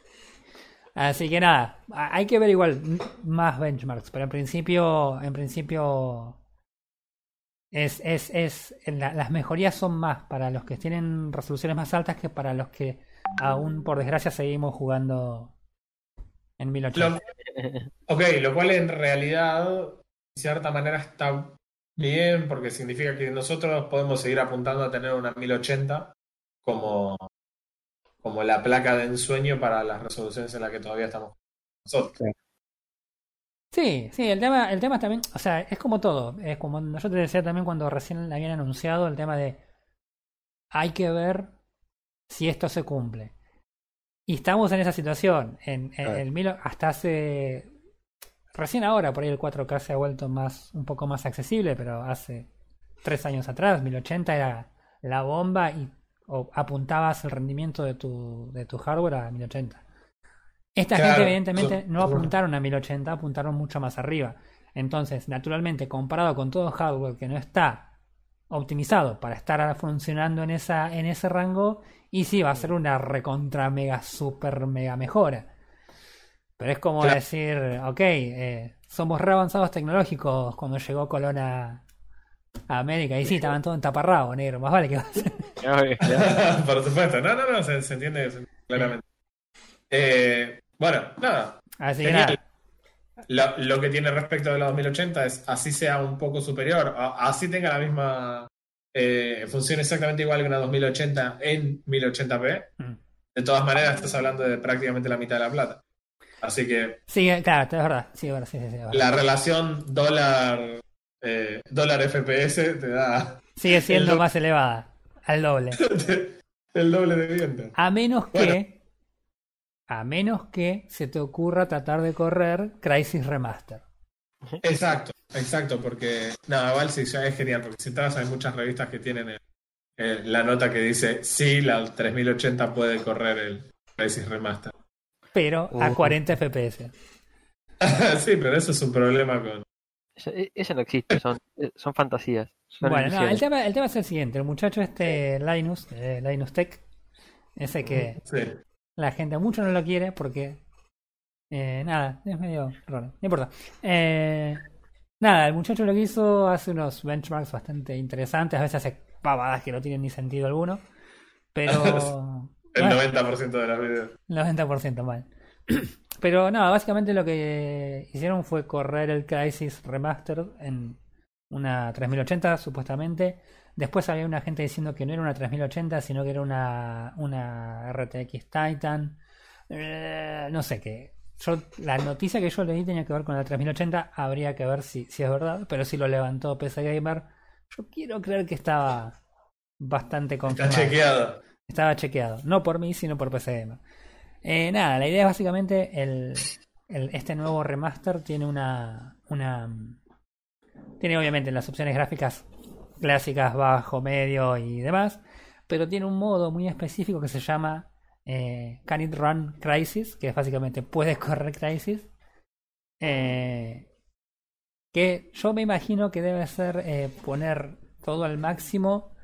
Así que nada, hay que ver igual más benchmarks, pero en principio, en principio es, es, es la- las mejorías son más para los que tienen resoluciones más altas que para los que aún por desgracia seguimos jugando en 1080. Lo- ok, lo cual en realidad, de cierta manera, está bien, porque significa que nosotros podemos seguir apuntando a tener una 1080 como, como la placa de ensueño para las resoluciones en las que todavía estamos nosotros. Sí, sí, el tema, el tema también, o sea, es como todo, es como yo te decía también cuando recién la habían anunciado el tema de hay que ver si esto se cumple. Y estamos en esa situación, en, el Milo hasta hace recién ahora por ahí el 4K se ha vuelto más un poco más accesible, pero hace tres años atrás 1080 era la bomba y o apuntabas el rendimiento de tu de tu hardware a 1080. Esta Claro, gente evidentemente no apuntaron a 1080, apuntaron mucho más arriba. Entonces, naturalmente, comparado con todo hardware que no está optimizado para estar funcionando en esa en ese rango, y sí va a ser una recontra mega super mega mejora. Pero es como Claro. decir, ok, eh, somos re avanzados tecnológicos cuando llegó Colón a, a América. Y sí, estaban todos en taparrabo, negro. Más vale que va a ser. Ay, claro. Por supuesto, no, no, no, se entiende claramente. Eh, bueno, nada, Así que nada. Lo, lo que tiene respecto de la 2080 es así sea un poco superior, así tenga la misma eh, función exactamente igual que una 2080 en 1080p. Mm. De todas maneras, estás hablando de prácticamente la mitad de la plata. Así que Sí, claro, es verdad. Sí, verdad, sí, sí, la relación dólar eh, dólar FPS te da Sigue siendo el más elevada. Al doble. el doble de viento. A menos que. Bueno. A menos que se te ocurra tratar de correr Crisis Remaster. Exacto, exacto, porque nada, igual sí, ya es genial, porque si entras hay muchas revistas que tienen el- el- la nota que dice sí, la 3080 puede correr el Crisis Remaster. Pero a Ujú. 40 FPS. sí, pero eso es un problema con... Eso, e- eso no existe, son, eh, son fantasías. Son Bueno, no, el tema, el tema es el siguiente. El muchacho este Linus, eh, Linus Tech, ese que Sí. La gente mucho no lo quiere porque... eh, nada, es medio raro. No importa. Eh, nada, el muchacho lo que hizo hace unos benchmarks bastante interesantes. A veces hace pavadas que no tienen ni sentido alguno. Pero... El bueno, 90% de los videos. El 90% mal. pero no, básicamente lo que hicieron fue correr el Crisis Remastered en una 3080 supuestamente. Después había una gente diciendo que no era una 3080, sino que era una, una RTX Titan. Eh, no sé qué. Yo, la noticia que yo leí tenía que ver con la 3080. Habría que ver si, si es verdad. Pero si lo levantó PC Gamer. Yo quiero creer que estaba bastante Está confirmado. chequeado. Estaba chequeado. No por mí, sino por PC Gamer. Eh, nada, la idea es básicamente el, el- este nuevo remaster tiene una, una... Tiene obviamente las opciones gráficas clásicas, bajo, medio y demás. Pero tiene un modo muy específico que se llama eh, Can It Run Crisis, que es básicamente puedes correr Crisis. Eh, que yo me imagino que debe ser eh, poner todo al máximo,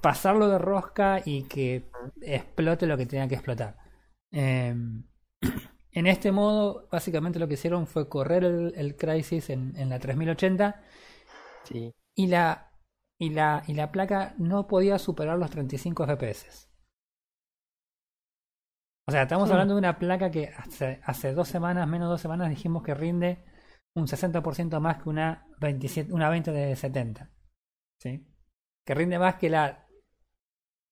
pasarlo de rosca y que explote lo que tenga que explotar. Eh, en este modo, básicamente lo que hicieron fue correr el, el Crisis en, en la 3080 Sí. y la, y, la, y la placa no podía superar los 35 FPS. O sea, estamos Hmm. hablando de una placa que hace, hace dos semanas, menos dos semanas, dijimos que rinde un 60% más que una, 27, una 20 de 70. ¿Sí? Que rinde más que la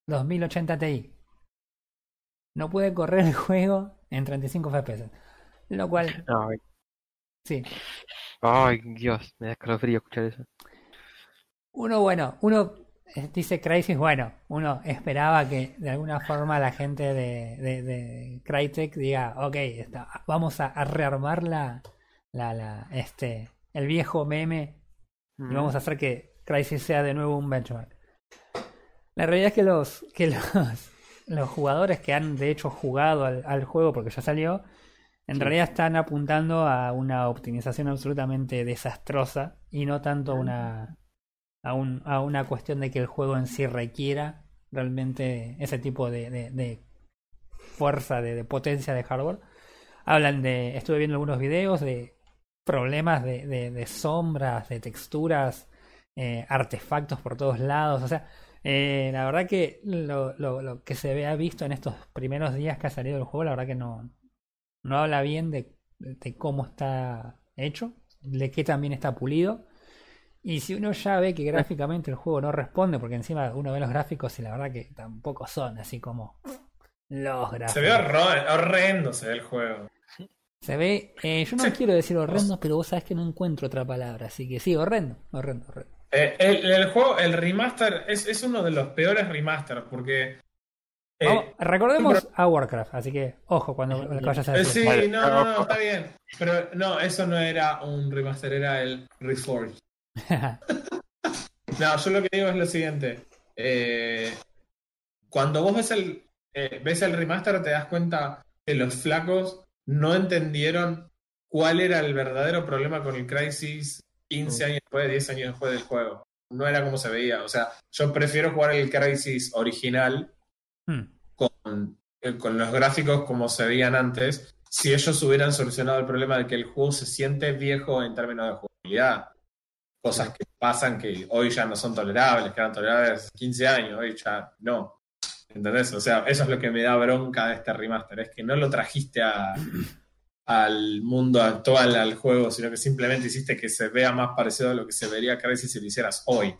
2080 Ti. No puede correr el juego en 35 FPS. Lo cual, Ay, sí. ay, Dios, me da escalofrío escuchar eso. Uno, bueno, uno eh, dice Crisis, bueno, uno esperaba que de alguna forma la gente de, de, de Crytek diga, ok, está, vamos a, a rearmar la, la, la, este, el viejo meme y vamos a hacer que Crisis sea de nuevo un benchmark. La realidad es que los, que los, los jugadores que han de hecho jugado al, al juego porque ya salió, en Sí. realidad están apuntando a una optimización absolutamente desastrosa y no tanto a una, a, un- a una cuestión de que el juego en sí requiera realmente ese tipo de, fuerza, de, potencia de hardware. Hablan de, estuve viendo algunos videos de problemas de, sombras, de texturas, eh, artefactos por todos lados. O sea, eh, la verdad que lo, lo- lo que se ve ha visto en estos primeros días que ha salido el juego, la verdad que no, no habla bien de, de cómo está hecho, de qué también está pulido. Y si uno ya ve que gráficamente el juego no responde, porque encima uno ve los gráficos y la verdad que tampoco son así como los gráficos. Se ve horror- horrendo se ve el juego. Se ve, eh, yo no Sí. quiero decir horrendo, pero vos sabés que no encuentro otra palabra, así que sí, horrendo, horrendo, horrendo. Eh, el, el juego, el remaster, es, es uno de los peores remasters porque. eh, Vamos, recordemos a Warcraft, así que ojo cuando lo vayas a decir. sí, Vale, no, no, no, está bien. Pero no, eso no era un remaster, era el Reforged. No, yo lo que digo es lo siguiente. Eh, cuando vos ves el, eh, ves el remaster, te das cuenta que los flacos no entendieron cuál era el verdadero problema con el Crisis 15 años después, 10 años después del juego. No era como se veía. O sea, yo prefiero jugar el Crisis original Hmm. con, eh, con los gráficos como se veían antes, si ellos hubieran solucionado el problema de que el juego se siente viejo en términos de jugabilidad. Cosas que pasan que hoy ya no son tolerables, que eran tolerables hace 15 años, hoy ya no. ¿Entendés? O sea, eso es lo que me da bronca de este remaster, es que no lo trajiste a, al mundo actual, al juego, sino que simplemente hiciste que se vea más parecido a lo que se vería Crisis si lo hicieras hoy.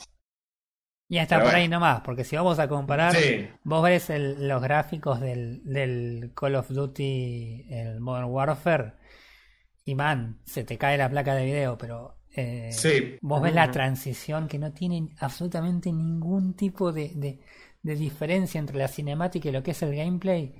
Y hasta Pero por bueno. ahí nomás, porque si vamos a comparar, Sí, vos ves el- los gráficos del, del Call of Duty, el Modern Warfare, y man, se te cae la placa de video, pero eh, sí, vos ves la transición que no tiene absolutamente ningún tipo de, de, de diferencia entre la cinemática y lo que es el gameplay.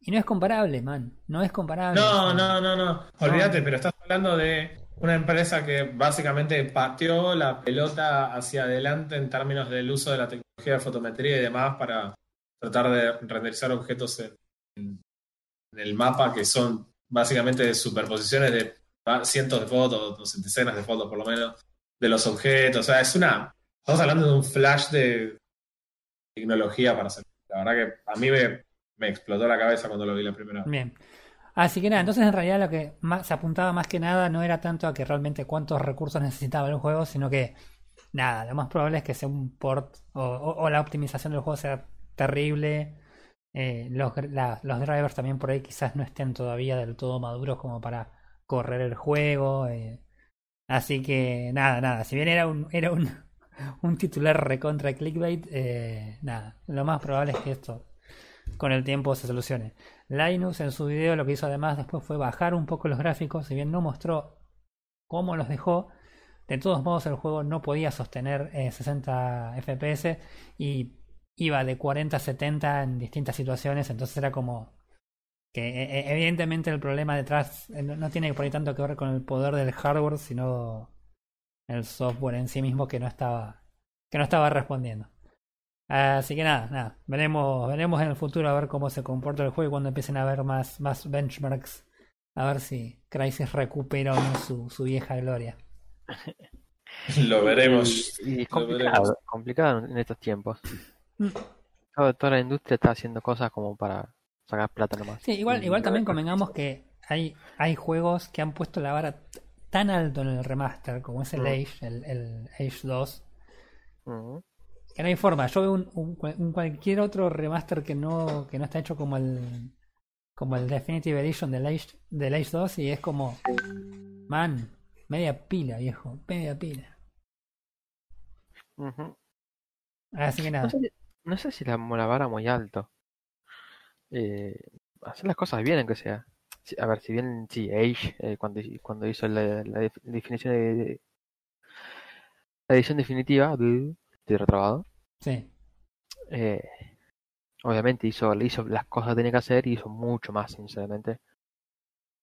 Y no es comparable, man, no es comparable. No, no, no, no. Olvídate, pero estás hablando de una empresa que básicamente pateó la pelota hacia adelante en términos del uso de la tecnología de fotometría y demás para tratar de renderizar objetos en, en el mapa que son básicamente superposiciones de cientos de fotos, o centenas de fotos por lo menos, de los objetos. O sea, es una. Estamos hablando de un flash de tecnología para hacer. La verdad que a mí me, explotó la cabeza cuando lo vi la primera vez. Bien. Así que nada, entonces en realidad lo que más, se apuntaba más que nada no era tanto a que realmente cuántos recursos necesitaba el juego, sino que nada, lo más probable es que sea un port o, o- la optimización del juego sea terrible Eh, los drivers también por ahí quizás no estén todavía del todo maduros como para correr el juego. eh. Así que nada, nada. Si bien era un, era un, un titular recontra clickbait, eh, nada. Lo más probable es que esto con el tiempo se solucione. Linus en su video lo que hizo además después fue bajar un poco los gráficos, si bien no mostró cómo los dejó, de todos modos el juego no podía sostener eh, 60 FPS y iba de 40 a 70 en distintas situaciones, entonces era como que eh, eh, evidentemente el problema detrás eh, no, tiene por ahí tanto que ver con el poder del hardware, sino el software en sí mismo que no estaba que no estaba respondiendo. Así que nada, nada, veremos, veremos en el futuro a ver cómo se comporta el juego y cuando empiecen a haber más, más benchmarks, a ver si Crysis recupera o no su, su vieja gloria. Lo veremos. Y, y es Lo complicado, veremos. complicado en estos tiempos. Mm. Toda, toda la industria está haciendo cosas como para sacar plata nomás. Sí, igual, igual la también convengamos que hay, hay juegos que han puesto la vara tan alto en el remaster como es el Mm. Age, el, el Age 2, Ujú. que no hay forma. Yo veo un, un cual- un cualquier otro remaster que no, que no está hecho como el como el Definitive Edition del Age, del Age 2 y es como man, media pila, viejo, media pila. Así que nada. No sé, si- no sé si la, la vara muy alto. Eh, hacer las cosas bien, aunque sea. A ver, si bien, sí, Age, eh, cuando, cuando hizo la, la def- definición de, de- la edición definitiva, de- estoy retrabado, Sí. eh, obviamente hizo, le hizo las cosas que tenía que hacer y hizo mucho más, sinceramente.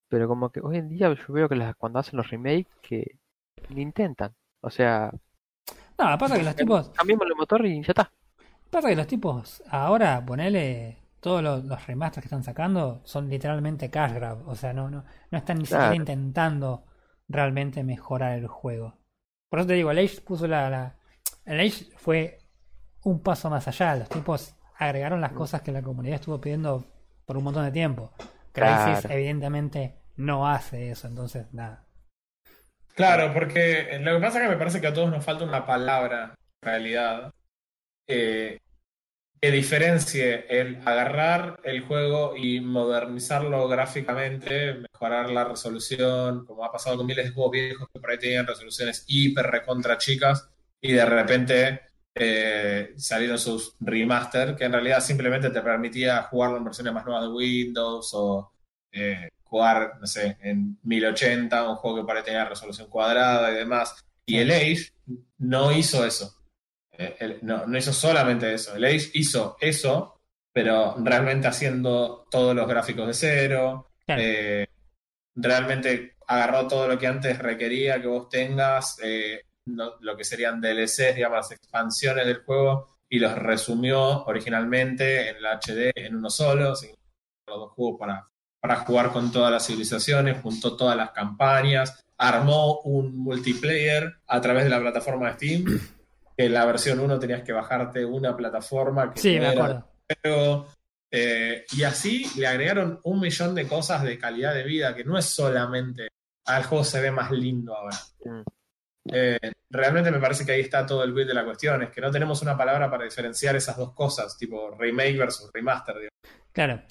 Pero como que hoy en día yo veo que las, cuando hacen los remakes que ni intentan. O sea, No, pasa que los tipos cambiamos el motor y ya está. Pasa que los tipos, ahora ponele todos los, los remasters que están sacando son literalmente cash grab, o sea, no, no, no están ni siquiera intentando realmente mejorar el juego. Por eso te digo, el Age puso la, la- el Age fue un paso más allá, los tipos agregaron las cosas que la comunidad estuvo pidiendo por un montón de tiempo. Claro. evidentemente no hace eso, entonces nada. Claro, porque lo que pasa es que me parece que a todos nos falta una palabra, en realidad, eh, que diferencie el agarrar el juego y modernizarlo gráficamente, mejorar la resolución, como ha pasado con miles de juegos viejos que por ahí tenían resoluciones hiper recontra chicas y de repente eh, salieron sus remaster, que en realidad simplemente te permitía jugarlo en versiones más nuevas de Windows o eh, jugar, no sé, en 1080, un juego que por ahí tenía resolución cuadrada y demás. Y el Age no hizo eso. Eh, no, no hizo solamente eso. El Age hizo eso, pero realmente haciendo todos los gráficos de cero. Claro. eh, realmente agarró todo lo que antes requería que vos tengas, eh, no- lo que serían DLCs, digamos, las expansiones del juego, y los resumió originalmente en el HD en uno solo, los dos juegos para, para jugar con todas las civilizaciones, juntó todas las campañas, armó un multiplayer a través de la plataforma de Steam, que en la versión 1 tenías que bajarte una plataforma que Sí, no me era acuerdo. juego. Eh, y así le agregaron un millón de cosas de calidad de vida, que no es solamente al juego se ve más lindo ahora. Mm. Eh, realmente me parece que ahí está todo el build de la cuestión, es que no tenemos una palabra para diferenciar esas dos cosas, tipo remake versus remaster. Claro.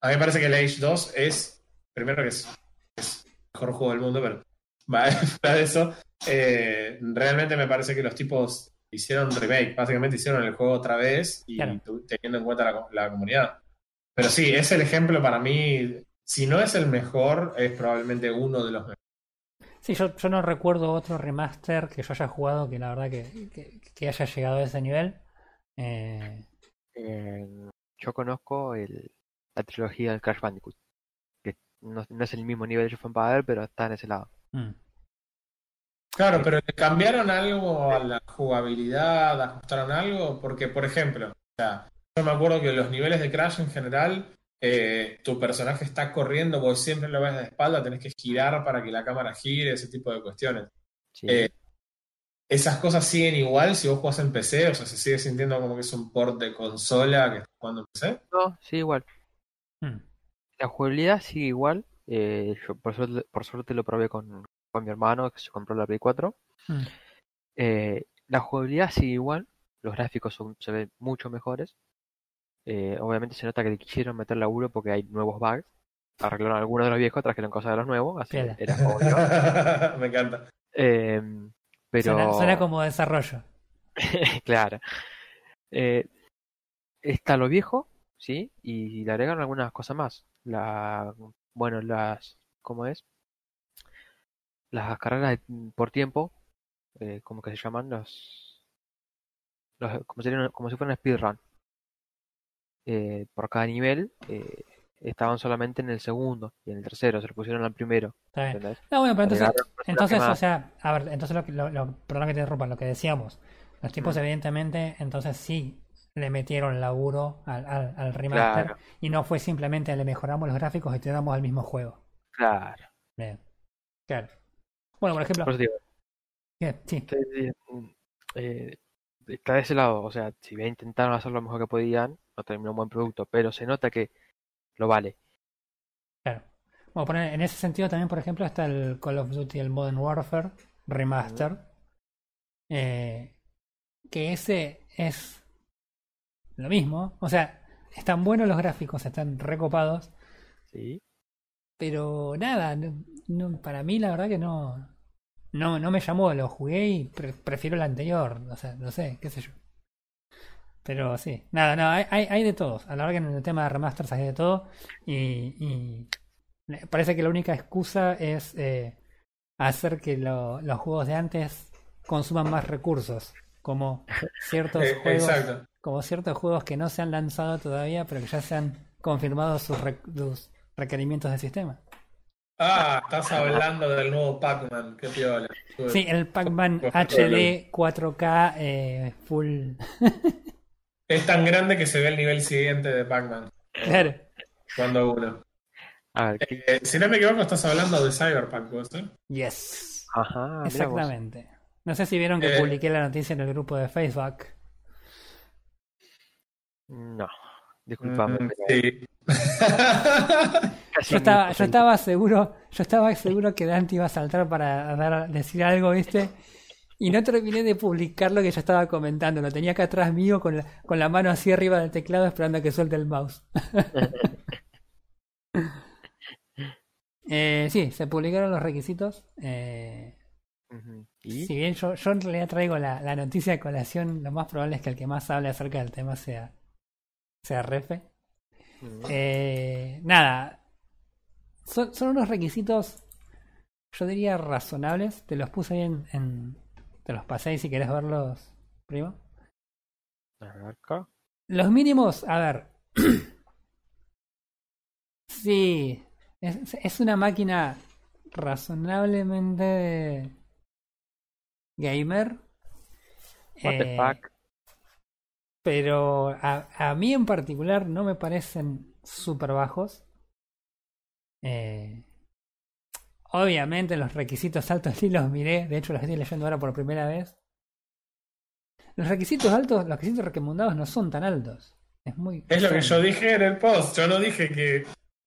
A mí me parece que el Age 2 es, primero que es, es el mejor juego del mundo, pero va, fuera de eso, eh, realmente me parece que los tipos hicieron remake, básicamente hicieron el juego otra vez y Claro. teniendo en cuenta la, co- la comunidad. Pero sí, es el ejemplo para mí, si no es el mejor, es probablemente uno de los mejores. Sí, yo, yo no recuerdo otro remaster que yo haya jugado que la verdad que, que, que haya llegado a ese nivel. Eh, Eh, yo conozco el, la trilogía del Crash Bandicoot, que no, no es el mismo nivel de Empires, pero está en ese lado. mm. Claro, pero le cambiaron algo a la jugabilidad, ajustaron algo, porque, por ejemplo, o sea, yo me acuerdo que los niveles de Crash en general, eh, tu personaje está corriendo, vos siempre lo ves de espalda, tenés que girar para que la cámara gire, ese tipo de cuestiones. Sí. Eh, esas cosas siguen igual si vos jugás en PC, o sea, se sigue sintiendo como que es un port de consola que estás jugando en PC. No, sí, igual. Mm. La jugabilidad sigue igual. eh, yo por suerte, por suerte lo probé con, con mi hermano, que se compró la Play 4. Mm. Eh, la jugabilidad sigue igual. Los gráficos son- se ven mucho mejores. Eh, obviamente se nota que le quisieron meter laburo porque hay nuevos bugs. Arreglaron algunos de los viejos, trajeron cosas de los nuevos, así Piola. era obvio. Me encanta. Eh, pero Suena, suena como desarrollo. claro. Eh, está lo viejo, ¿sí? Y le agregaron algunas cosas más. La, bueno, las, ¿cómo es? Las carreras de- por tiempo, eh, ¿cómo que se llaman? Los, los como, serían- como si fueran speedrun. Eh, por cada nivel, eh, estaban solamente en el segundo y en el tercero, se lo pusieron al primero, Está. No, bueno, pero entonces, entonces, o sea, a ver, entonces lo, lo, lo- perdón que te interrumpa, lo que decíamos, los tipos Mm. evidentemente, entonces sí le metieron laburo al, al, al remaster Claro, y no fue simplemente le mejoramos los gráficos y te damos el mismo juego. claro. Bien. Claro. Bueno, por ejemplo, Por ¿qué? sí, Te- te- eh, está de ese lado, o sea, si bien intentaron hacer lo mejor que podían, no terminó un buen producto, pero se nota que lo vale. claro. Bueno, poner- en ese sentido también, por ejemplo, está el Call of Duty, el Modern Warfare Remaster. eh, que ese es lo mismo. O sea, están buenos los gráficos, están recopados. Sí, Pero nada, no- para mí la verdad que no, no, no me llamó, lo jugué y pre- prefiero el anterior, o sea, no sé, qué sé yo. Pero sí, nada, no, hay, hay, hay de todos. A la verdad que en el tema de remasters hay de todo y, y me parece que la única excusa es eh, hacer que lo- los juegos de antes consuman más recursos, como ciertos juegos Exacto. como ciertos juegos que no se han lanzado todavía, pero que ya se han confirmado sus, re- sus requerimientos de sistema. Ah, estás hablando del nuevo Pac-Man. Qué piola. Sí, el Pac-Man HD 4K eh, full. Es tan grande que se ve el nivel siguiente de Pac-Man. Claro. Cuando uno. a ver, ¿qué- Eh, si no me equivoco, estás hablando de Cyberpunk, ¿puede ser? Yes. ajá. Exactamente. No sé si vieron que Eh. publiqué la noticia en el grupo de Facebook. No, disculpame, Mm, pero sí. Yo estaba, yo estaba seguro, yo estaba seguro que Dante iba a saltar para dar, decir algo, ¿viste? Y no terminé de publicar lo que yo estaba comentando. Lo tenía acá atrás mío con la, con la mano así arriba del teclado esperando a que suelte el mouse. Eh, sí, se publicaron los requisitos. Eh, si bien yo, yo en realidad traigo la, la noticia de colación, lo más probable es que el que más hable acerca del tema sea, sea Refe. Mm, Eh, nada. Son, son unos requisitos, yo diría razonables. Te los puse ahí en. en- te los pasé ahí si querés verlos, primo. acá. Los mínimos, a ver. sí. Es, es una máquina razonablemente gamer. What the Eh, fuck? Pero a, a mí en particular no me parecen súper bajos. Eh, obviamente los requisitos altos sí los miré, de hecho los estoy leyendo ahora por primera vez. Los requisitos altos, los requisitos recomendados no son tan altos. Es muy... Es lo que yo dije en el post. Yo no dije que.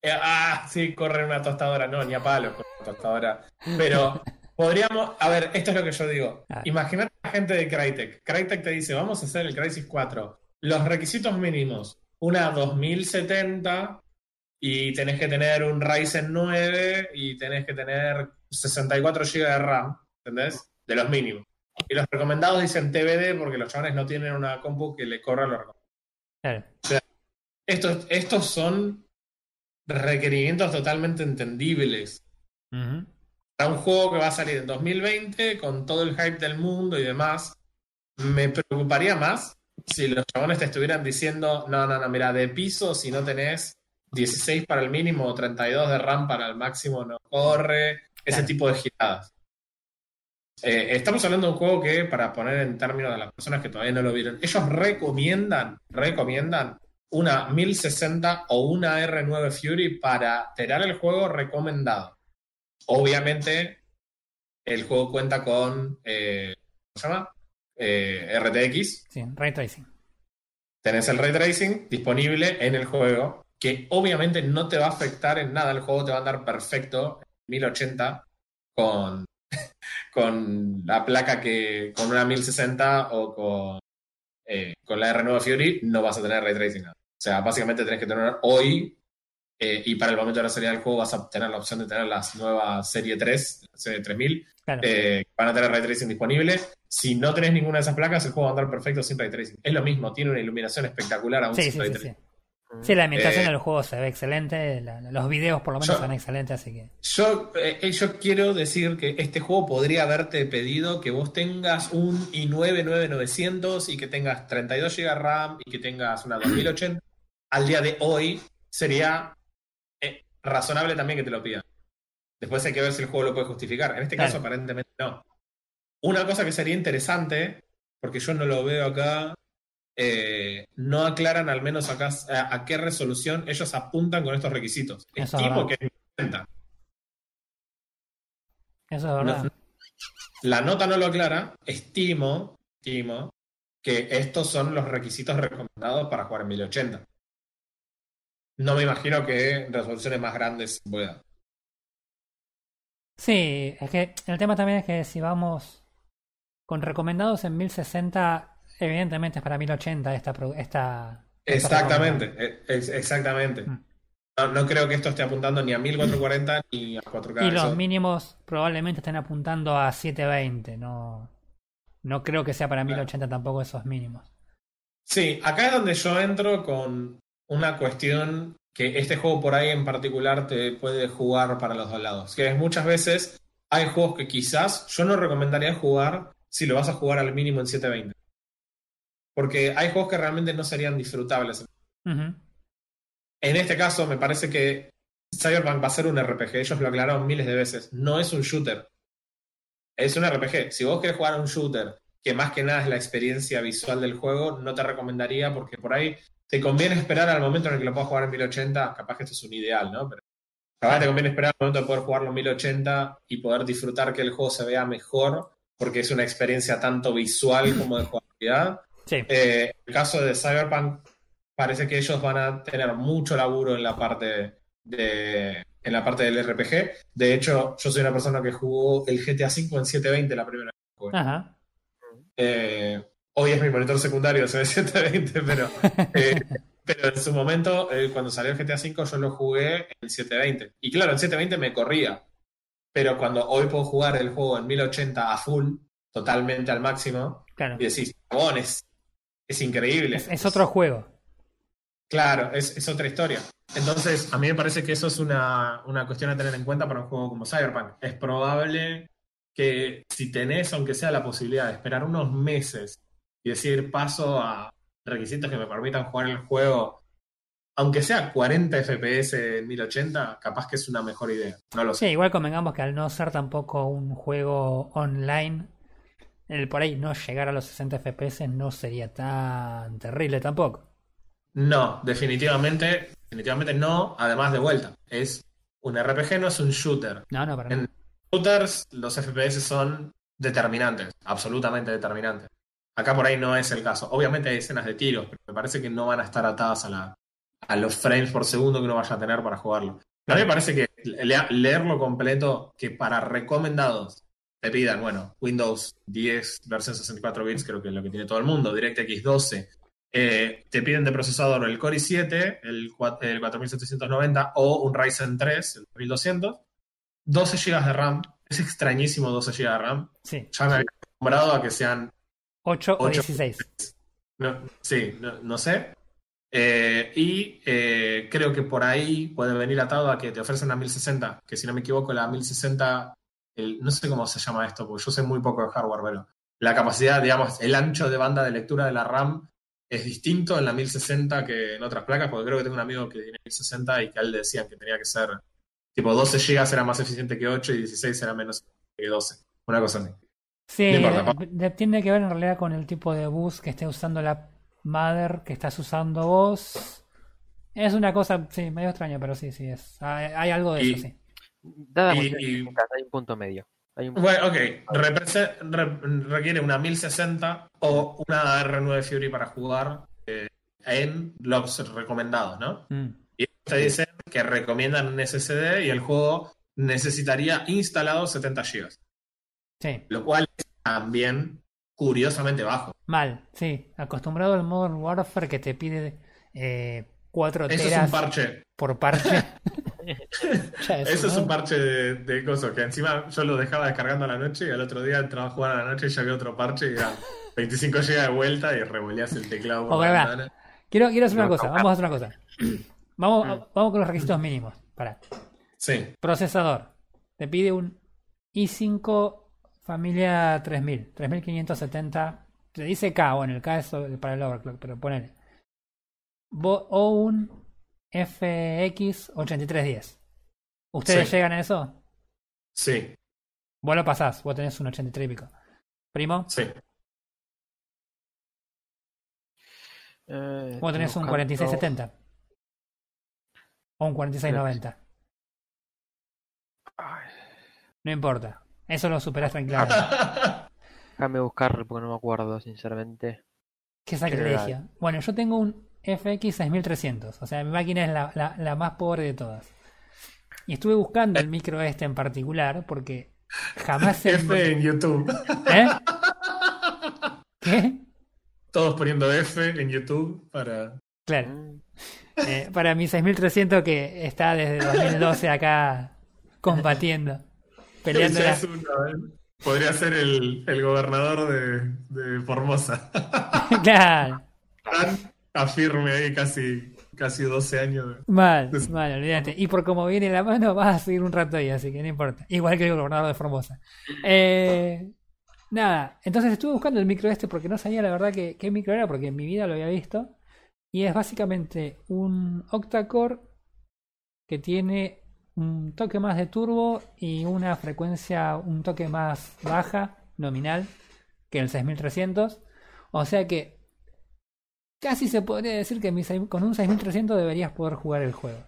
eh, ah, sí, corre una tostadora. No, ni a palo con una tostadora. Pero podríamos. A ver, esto es lo que yo digo. Ah. Imagínate a la gente de Crytek. Crytek te dice: Vamos a hacer el Crisis 4. Los requisitos mínimos: una 2070 y tenés que tener un Ryzen 9 y tenés que tener 64 GB de RAM. ¿Entendés? De los mínimos. Y los recomendados dicen TBD porque los chavales no tienen una compu que le corra los recomendados. Claro. Estos, estos son requerimientos totalmente entendibles. Ujú. Para un juego que va a salir en 2020, con todo el hype del mundo y demás, me preocuparía más si los chabones te estuvieran diciendo, no, no, no, mira, de piso, si no tenés 16 para el mínimo o 32 de RAM para el máximo, no corre, ese Claro. tipo de giradas. Eh, estamos hablando de un juego que, para poner en términos de las personas que todavía no lo vieron, ellos recomiendan, recomiendan una 1060 o una R9 Fury para tener el juego recomendado. Obviamente, el juego cuenta con, eh, ¿cómo se llama? Eh, RTX. Sí, ray tracing. Tenés el ray tracing disponible en el juego, que obviamente no te va a afectar en nada. El juego te va a andar perfecto en 1080 con, con la placa que con una 1060 o con, eh, con la R9 Fury no vas a tener ray tracing. nada. sea, básicamente tenés que tener hoy, eh, y para el momento de la salida del juego vas a tener la opción de tener la nueva serie 3, la serie 3000, Claro. eh, van a tener ray tracing disponible. Si no tenés ninguna de esas placas, el juego va a andar perfecto sin ray tracing. Es lo mismo, tiene una iluminación espectacular aún sí, sin sí, ray tracing. sí. Sí, la ambientación Eh, del juego se ve excelente, la- los videos por lo menos Yo- son excelentes, así que... Yo, eh, yo quiero decir que este juego podría haberte pedido que vos tengas un i9 9900 y que tengas 32 GB RAM y que tengas una 2080. Al día de hoy sería razonable también que te lo pidan. Después hay que ver si el juego lo puede justificar. En este caso, aparentemente no. Una cosa que sería interesante, porque yo no lo veo acá, eh, no aclaran al menos acá a, a qué resolución ellos apuntan con estos requisitos. Eso es Estimo que es 1080. Eso es verdad. No- La nota no lo aclara. Estimo, estimo que estos son los requisitos recomendados para jugar en 1080. No me imagino que resoluciones más grandes puedan. Sí, es que el tema también es que si vamos con recomendados en 1060, evidentemente es para 1080 esta... esta Exactamente, ex- exactamente. Mm. No, no creo que esto esté apuntando ni a 1440 ni a 4K. Y los Eso- mínimos probablemente estén apuntando a 720, no, no creo que sea para 1080 tampoco esos mínimos. Sí, acá es donde yo entro con una cuestión que este juego por ahí en particular te puede jugar para los dos lados. Que es muchas veces hay juegos que quizás yo no recomendaría jugar si lo vas a jugar al mínimo en 720. Porque hay juegos que realmente no serían disfrutables. En este caso, me parece que Cyberpunk va a ser un RPG. Ellos lo aclararon miles de veces. No es un shooter. Es un RPG. Si vos querés jugar a un shooter, que más que nada es la experiencia visual del juego, no te recomendaría porque por ahí te conviene esperar al momento en el que lo puedas jugar en 1080. Capaz que esto es un ideal, ¿no? Pero capaz te conviene esperar al momento de poder jugarlo en 1080 y poder disfrutar que el juego se vea mejor porque es una experiencia tanto visual como de jugabilidad. Sí, Eh, el caso de Cyberpunk parece que ellos van a tener mucho laburo en la parte de en la parte del RPG. De hecho, yo soy una persona que jugó el GTA V en 720 la primera vez. que ajá. Eh, hoy es mi monitor secundario, se ve 720, pero, eh, pero en su momento, eh, cuando salió el GTA V, yo lo jugué en 720. Y claro, en 720 me corría. Pero cuando hoy puedo jugar el juego en 1080 a full, totalmente al máximo, Claro. y decís, "Chabón, es, es increíble. Es, es otro juego. Claro, es, es otra historia. Entonces, a mí me parece que eso es una, una cuestión a tener en cuenta para un juego como Cyberpunk. Es probable que si tenés, aunque sea la posibilidad de esperar unos meses y decir paso a requisitos que me permitan jugar el juego, aunque sea 40 FPS en 1080, capaz que es una mejor idea. No lo Sí, sé. igual convengamos que al no ser tampoco un juego online, el por ahí no llegar a los 60 FPS no sería tan terrible tampoco. No, definitivamente, definitivamente no. Además, de vuelta, es un RPG, no es un shooter. No, no, para. En shooters los FPS son determinantes, absolutamente determinantes. Acá por ahí no es el caso. Obviamente hay escenas de tiros, pero me parece que no van a estar atadas a, la, a los frames por segundo que uno vaya a tener para jugarlo. A mí me parece que lea- leerlo completo, que para recomendados te pidan, bueno, Windows 10 versión 64 bits, creo que es lo que tiene todo el mundo, DirectX 12, eh, te piden de procesador el Core i7, el, cua- el 4790 o un Ryzen 3, el 1200, 12 GB de RAM. Es extrañísimo 12 GB de RAM. Sí, Ya me había acostumbrado a que sean 8 o Ocho. 16. no, sí, no, no sé. Eh, y eh, creo que por ahí puede venir atado a que te ofrecen la 1060, que si no me equivoco, la 1060, el- no sé cómo se llama esto, porque yo sé muy poco de hardware, pero la capacidad, digamos, el ancho de banda de lectura de la RAM es distinto en la 1060 que en otras placas, porque creo que tengo un amigo que tiene 1060 y que a él le decían que tenía que ser, tipo, 12 GB era más eficiente que 8 y 16 era menos que 12. Una cosa así. Sí, No importa, de- de- tiene que ver en realidad con el tipo de bus que esté usando la mother que estás usando vos. Es una cosa, sí, medio extraña, pero sí, sí, es. Hay, hay algo de Y- eso, sí. Dadas Y- hay un punto medio. Hay un Bueno, ok. Represe- re- requiere una 1060 o una R9 Fury para jugar eh, en los recomendados, ¿no? Mm. Y te dicen que recomiendan un SSD y el juego necesitaría instalado 70 GB, Sí, lo cual es también curiosamente bajo. mal, sí. Acostumbrado al Modern Warfare que te pide eh, 4 Eso es un parche. por parche. Eso es un parche de, de cosas que encima yo lo dejaba descargando a la noche y al otro día entraba a jugar a la noche y ya había otro parche y era 25 GB de vuelta y revoleas el teclado por Ok, la. Quiero, quiero hacer una No, cosa, no, vamos a hacer una cosa. Vamos, Mm. vamos con los requisitos mínimos. Para. Sí, Procesador. Te pide un i5 familia 3000, 3570. Te dice K, bueno, el K es para el overclock, pero ponele. Vo- O un FX 8310. ¿Ustedes Sí. llegan a eso? sí, Vos lo pasás, vos tenés un 83 y pico. Primo, sí. Eh, vos tenés un buscando- 4670. O un 4690. Ay, No importa. Eso lo superás tranquilamente. Déjame buscar porque no me acuerdo, sinceramente. Qué sacrilegio. Bueno, yo tengo un FX 6300. O sea, mi máquina es la, la- la más pobre de todas. Y estuve buscando el micro este en particular porque jamás se... F en YouTube. ¿Eh? ¿Qué? Todos poniendo F en YouTube para. Claro. Mm, Eh, para mi 6300 que está desde 2012 acá combatiendo. Peleando. La- ¿eh? Podría ser el, el gobernador de, de Formosa. claro. Tan afirme ahí casi, casi 12 años. Mal, mal, olvídate. Y por cómo viene la mano, vas a seguir un rato ahí, así que no importa. Igual que el gobernador de Formosa. Eh, nada, entonces estuve buscando el micro este porque no sabía la verdad que, qué micro era, porque en mi vida lo había visto. Y es básicamente un octa-core que tiene un toque más de turbo y una frecuencia un toque más baja, nominal, que el 6300. O sea que casi se podría decir que mi con un 6300 deberías poder jugar el juego.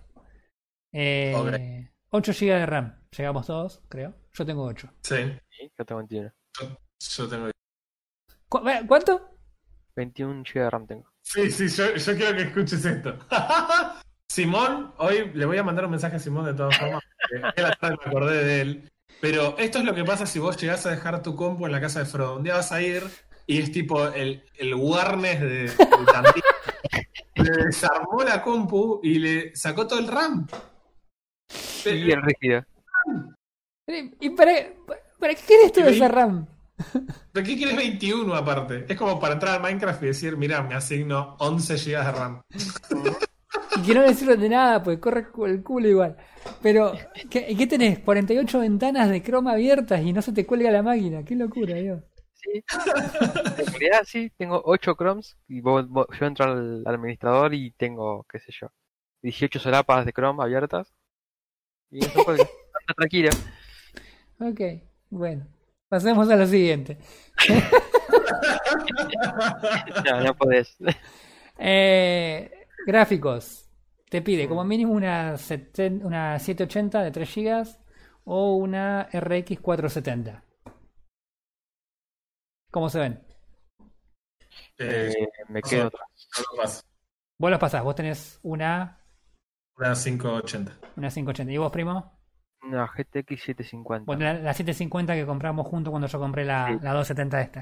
Eh, Ok. 8 GB de RAM, llegamos todos, creo. Yo tengo 8. Sí, sí, yo tengo 21. yo tengo. ¿Cu- eh, ¿Cuánto? 21 GB de RAM tengo. Sí, sí, yo, yo quiero que escuches esto. Simón, hoy le voy a mandar un mensaje a Simón de todas formas. porque a la tarde me acordé de él. Pero esto es lo que pasa si vos llegás a dejar tu compu en la casa de Frodo. Un día vas a ir y es tipo el, el Warnes de. Le desarmó la compu y le sacó todo el RAM. Y el rígido. ¿Y para, para qué querés todo ese RAM? ¿Pero qué quieres 21 aparte? Es como para entrar al Minecraft y decir, mira, me asigno 11 GB de RAM. Y que no le sirve de nada, pues corre el culo igual. Pero, ¿qué, qué tenés? 48 ventanas de croma abiertas y no se te cuelga la máquina. Qué locura, Dios. Sí. En realidad sí, tengo 8 Chromes y vos- vos- yo entro al administrador y tengo, qué sé yo, 18 solapas de Chrome abiertas. Y eso. Anda tranquilo. Ok, bueno. Pasemos a lo siguiente. No, no podés. Eh, gráficos. Te pide como mínimo una, seten- una 780 de 3 GB o una RX 470. ¿Cómo se ven? Eh, Eh, me quedo atrás. no pasa. Vos los pasás, vos tenés una, Una 580. una 580. ¿Y vos, primo? Una GTX 750. Vos tenés la 750 que compramos junto cuando yo compré la, Sí. la 270 esta.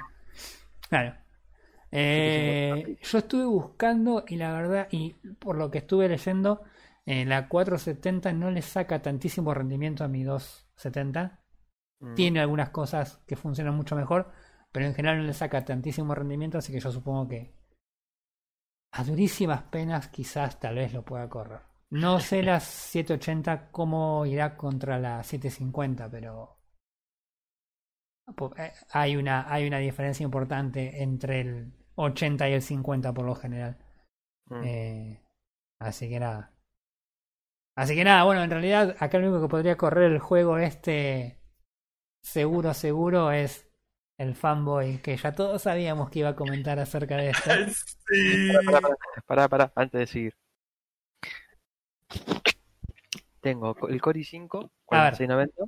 Claro. Eh, yo estuve buscando y la verdad, y por lo que estuve leyendo, eh, la 470 no le saca tantísimo rendimiento a mi 270. Mm, Tiene algunas cosas que funcionan mucho mejor, pero en general no le saca tantísimo rendimiento, así que yo supongo que a durísimas penas quizás tal vez lo pueda correr. No sé las 780 cómo irá contra la 750, pero hay una, hay una diferencia importante entre el 80 y el 50 por lo general. mm. Eh, así que nada. Así que nada, bueno, en realidad acá lo único que podría correr el juego este seguro, seguro es el fanboy que ya todos sabíamos que iba a comentar acerca de esto. Sí. Pará, pará, pará, pará, antes de seguir. Tengo el Core i5, A ver. 4690,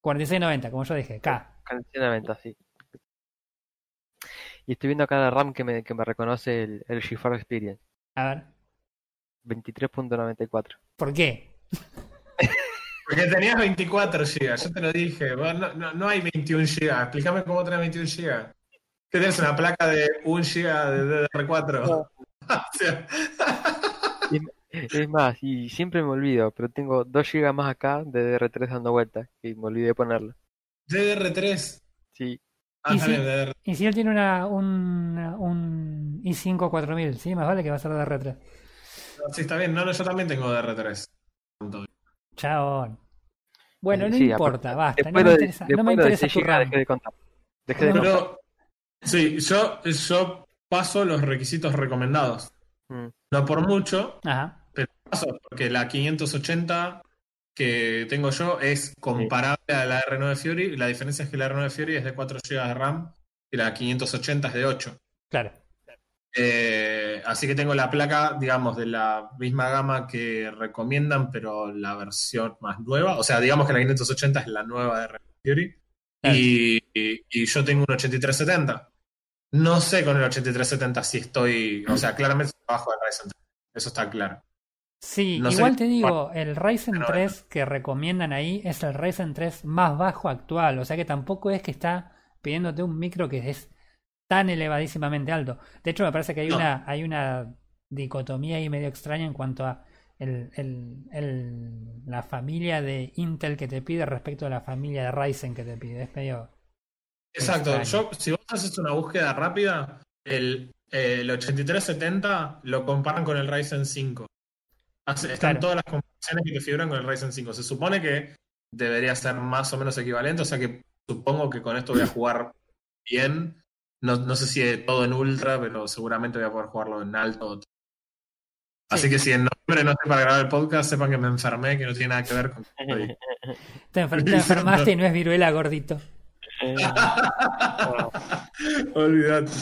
4690, como yo dije, K. 4690, sí. Y estoy viendo acá la RAM que me, que me reconoce el, el GeForce Experience, A ver, 23.94. ¿por qué? Porque tenías 24 GB, yo te lo dije. Vos No, no, no hay 21 GB. Explícame cómo tenés 21 GB. ¿Qué tienes? ¿Una placa de 1 GB de DDR4? O sea, Es más, y siempre me olvido, pero tengo 2 GB más acá de DR3 dando vueltas y me olvidé de ponerlo. DDR3. Sí, Ah, Y bien, DDR3. Y si él tiene una, un, un i5 4000, ¿sí? Más vale que va a ser de R3. Sí, está bien. No, no, yo también tengo DDR3. Chabón. Bueno, Eh, no sí, importa, basta. No me de- interesa, no me de interesa 6 tu RAM. dejé de contar. Dejé de No, contar. Pero, sí, yo, yo paso los requisitos recomendados. Mm. No por mucho, Ajá. pero paso, porque la 580 que tengo yo es comparable a la R9 Fury. La diferencia es que la R9 Fury es de 4 GB de RAM y la 580 es de 8. Claro. Eh, así que tengo la placa, digamos, de la misma gama que recomiendan, pero la versión más nueva. O sea, digamos que la 580 es la nueva de R9 Fury. Claro. Y, y- y yo tengo un 8370. No sé con el 8370 si estoy. O sea, claramente estoy abajo del Ryzen 3. Eso está claro. Sí, No igual te digo, el Ryzen Pero 3 que recomiendan ahí es el Ryzen 3 más bajo actual, o sea que tampoco es que está pidiéndote un micro que es tan elevadísimamente alto. De hecho, me parece que hay No. una hay una dicotomía ahí medio extraña en cuanto a el, el- el- la familia de Intel que te pide respecto a la familia de Ryzen que te pide. Es medio Exacto. Yo, si vos haces una búsqueda rápida, el, el 8370 lo comparan con el Ryzen 5. Hace- están Claro. todas las comparaciones que te figuran con el Ryzen 5. Se supone que debería ser más o menos equivalente, o sea que supongo que con esto voy a jugar bien. No, no sé si todo en ultra, pero seguramente voy a poder jugarlo en alto. Así que si en noviembre no estoy para grabar el podcast, sepan que me enfermé, que no tiene nada que ver con... te, enfer- te enfermaste y no es viruela gordito. Eh, Olvídate.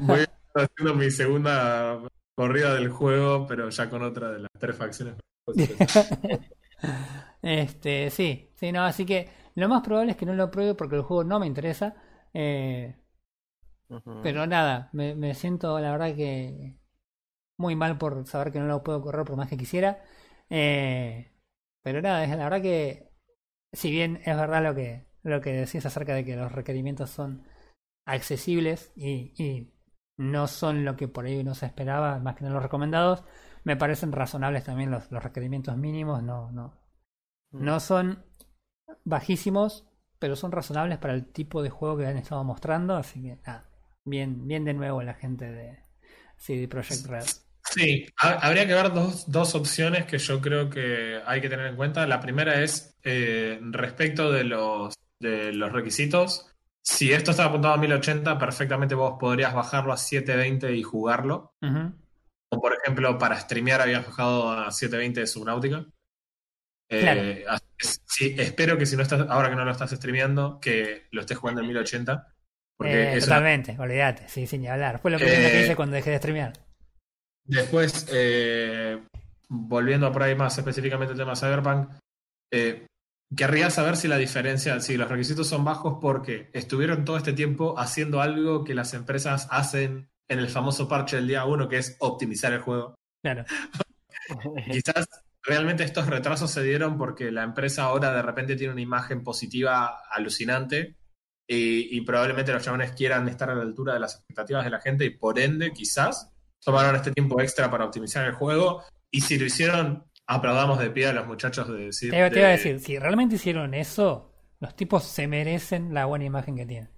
Voy a estar haciendo mi segunda corrida del juego, pero ya con otra de las tres facciones. Este, sí, sí, no, así que lo más probable es que no lo pruebe porque el juego no me interesa. Eh, pero nada, me, me siento la verdad que muy mal por saber que no lo puedo correr por más que quisiera. Eh, pero nada, es la verdad que si bien es verdad lo que, lo que decís acerca de que los requerimientos son accesibles y, y no son lo que por ahí uno se esperaba, más que no los recomendados, me parecen razonables también los, los requerimientos mínimos, no, no, no son bajísimos, pero son razonables para el tipo de juego que han estado mostrando, así que nada, bien, bien de nuevo la gente de CD Projekt Red. Sí, ha- habría que ver dos, dos opciones que yo creo que hay que tener en cuenta. La primera es eh, respecto de los, de los requisitos. Si esto está apuntado a 1080, perfectamente vos podrías bajarlo a 720 y jugarlo. O por ejemplo, para streamear habías bajado a 720 de Subnautica. Eh, que sí, espero que si no estás, ahora que no lo estás streameando, que lo estés jugando en 1080. Porque Eh, es una- totalmente, olvídate, sí, sin hablar. Fue lo primero que Eh, hice cuando dejé de streamear. Después, eh, volviendo por ahí más específicamente al tema Cyberpunk, eh, querría saber si la diferencia, si los requisitos son bajos porque estuvieron todo este tiempo haciendo algo que las empresas hacen en el famoso parche del día 1, que es optimizar el juego. Claro. Quizás realmente estos retrasos se dieron porque la empresa ahora de repente tiene una imagen positiva alucinante y, y probablemente los chabones quieran estar a la altura de las expectativas de la gente y por ende quizás tomaron este tiempo extra para optimizar el juego y si lo hicieron aplaudamos de pie a los muchachos de decir Te, iba- te iba a de- decir, si realmente hicieron eso, los tipos se merecen la buena imagen que tienen.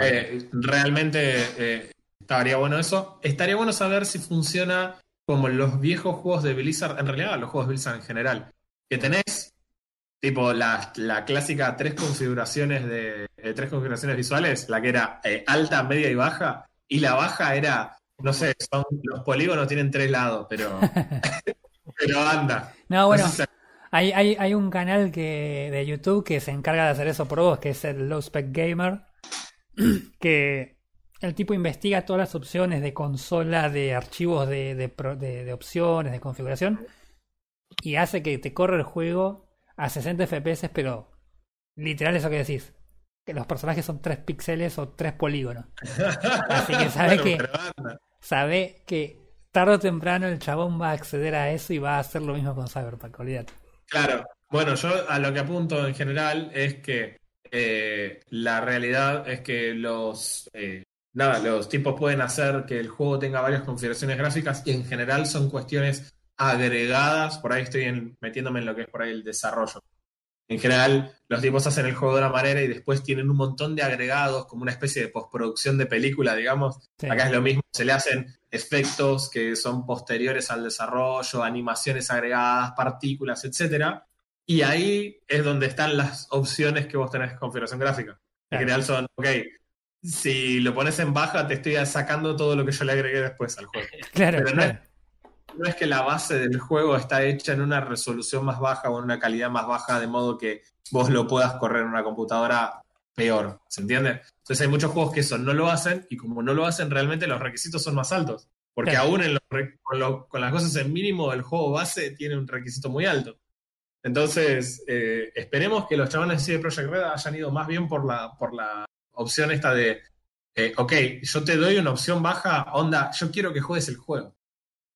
Eh, realmente eh, estaría bueno eso. Estaría bueno saber si funciona como los viejos juegos de Blizzard, en realidad los juegos de Blizzard en general, que tenés tipo la, la clásica tres configuraciones de eh, tres configuraciones visuales, la que era eh, alta, media y baja, y la baja era, no sé, son los polígonos tienen tres lados, pero pero anda. No, bueno, hay, hay, hay un canal que de YouTube que se encarga de hacer eso por vos, que es el Low Spec Gamer, que el tipo investiga todas las opciones de consola, de archivos de, de, pro- de- de opciones, de configuración, y hace que te corra el juego a 60 FPS, pero literal eso que decís, que los personajes son 3 píxeles o 3 polígonos. Así que sabe Bueno, que, sabe que tarde o temprano el chabón va a acceder a eso y va a hacer lo mismo con Cyberpunk, olvídate. Claro, bueno, yo a lo que apunto en general es que eh, la realidad es que los, eh, nada, los tipos pueden hacer que el juego tenga varias configuraciones gráficas y en general son cuestiones agregadas. Por ahí estoy metiéndome en lo que es por ahí el desarrollo. En general, los tipos hacen el juego de una manera y después tienen un montón de agregados, como una especie de postproducción de película, digamos. Sí. Acá es lo mismo, se le hacen efectos que son posteriores al desarrollo, animaciones agregadas, partículas, etcétera. Y ahí es donde están las opciones que vos tenés de configuración gráfica. En general son, ok, si lo pones en baja, te estoy sacando todo lo que yo le agregué después al juego. Claro, Pero no claro. No es que la base del juego está hecha en una resolución más baja o en una calidad más baja, de modo que vos lo puedas correr en una computadora peor. ¿Se entiende? Entonces hay muchos juegos que eso no lo hacen y como no lo hacen, realmente los requisitos son más altos. Porque aún en los re- con, lo- con las cosas en mínimo, el juego base tiene un requisito muy alto. Entonces, eh, esperemos que los chavales de CD Projekt Red hayan ido más bien por la, por la opción esta de, eh, ok, yo te doy una opción baja, onda, yo quiero que juegues el juego.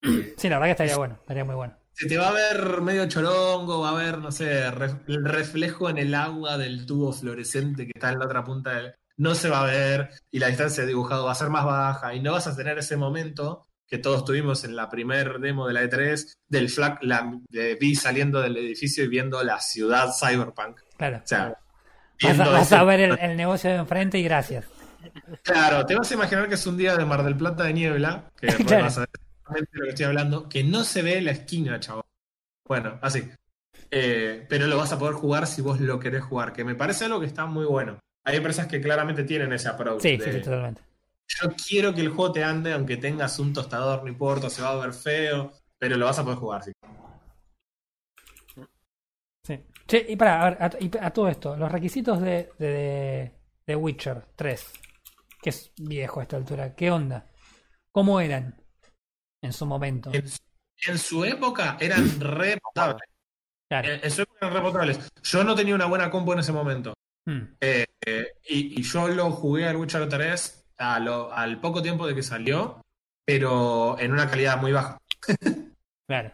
Sí, la verdad que estaría bueno, estaría muy bueno. Se te va a ver medio chorongo, va a ver, no sé, ref- el reflejo en el agua del tubo fluorescente que está en la otra punta del... No se va a ver y la distancia de dibujado va a ser más baja y no vas a tener ese momento que todos tuvimos en la primer demo de la E3 del flag, la, de Vi saliendo del edificio y viendo la ciudad cyberpunk. Claro. O sea, Vas a, vas ver el, el negocio de enfrente y gracias. Claro, te vas a imaginar que es un día de Mar del Plata de niebla, que Claro. va a saber exactamente lo que estoy hablando, que no se ve la esquina, chaval. Bueno, así. Eh, pero lo vas a poder jugar si vos lo querés jugar, que me parece algo que está muy bueno. Hay empresas que claramente tienen ese approach. Sí, de, sí, sí, totalmente. Yo quiero que el juego te ande, aunque tengas un tostador, no importa, se va a ver feo, pero lo vas a poder jugar. Sí. Sí. Che, y para, a, ver, a- y a todo esto, los requisitos de, de, de Witcher 3, que es viejo a esta altura, ¿qué onda? ¿Cómo eran en su momento? En, en su época eran re potables. Claro. En, en su época eran re potables. Yo no tenía una buena compu en ese momento. Hmm. Eh, eh, y, y yo lo jugué al Witcher 3 a lo- al poco tiempo de que salió, pero en una calidad muy baja. Claro.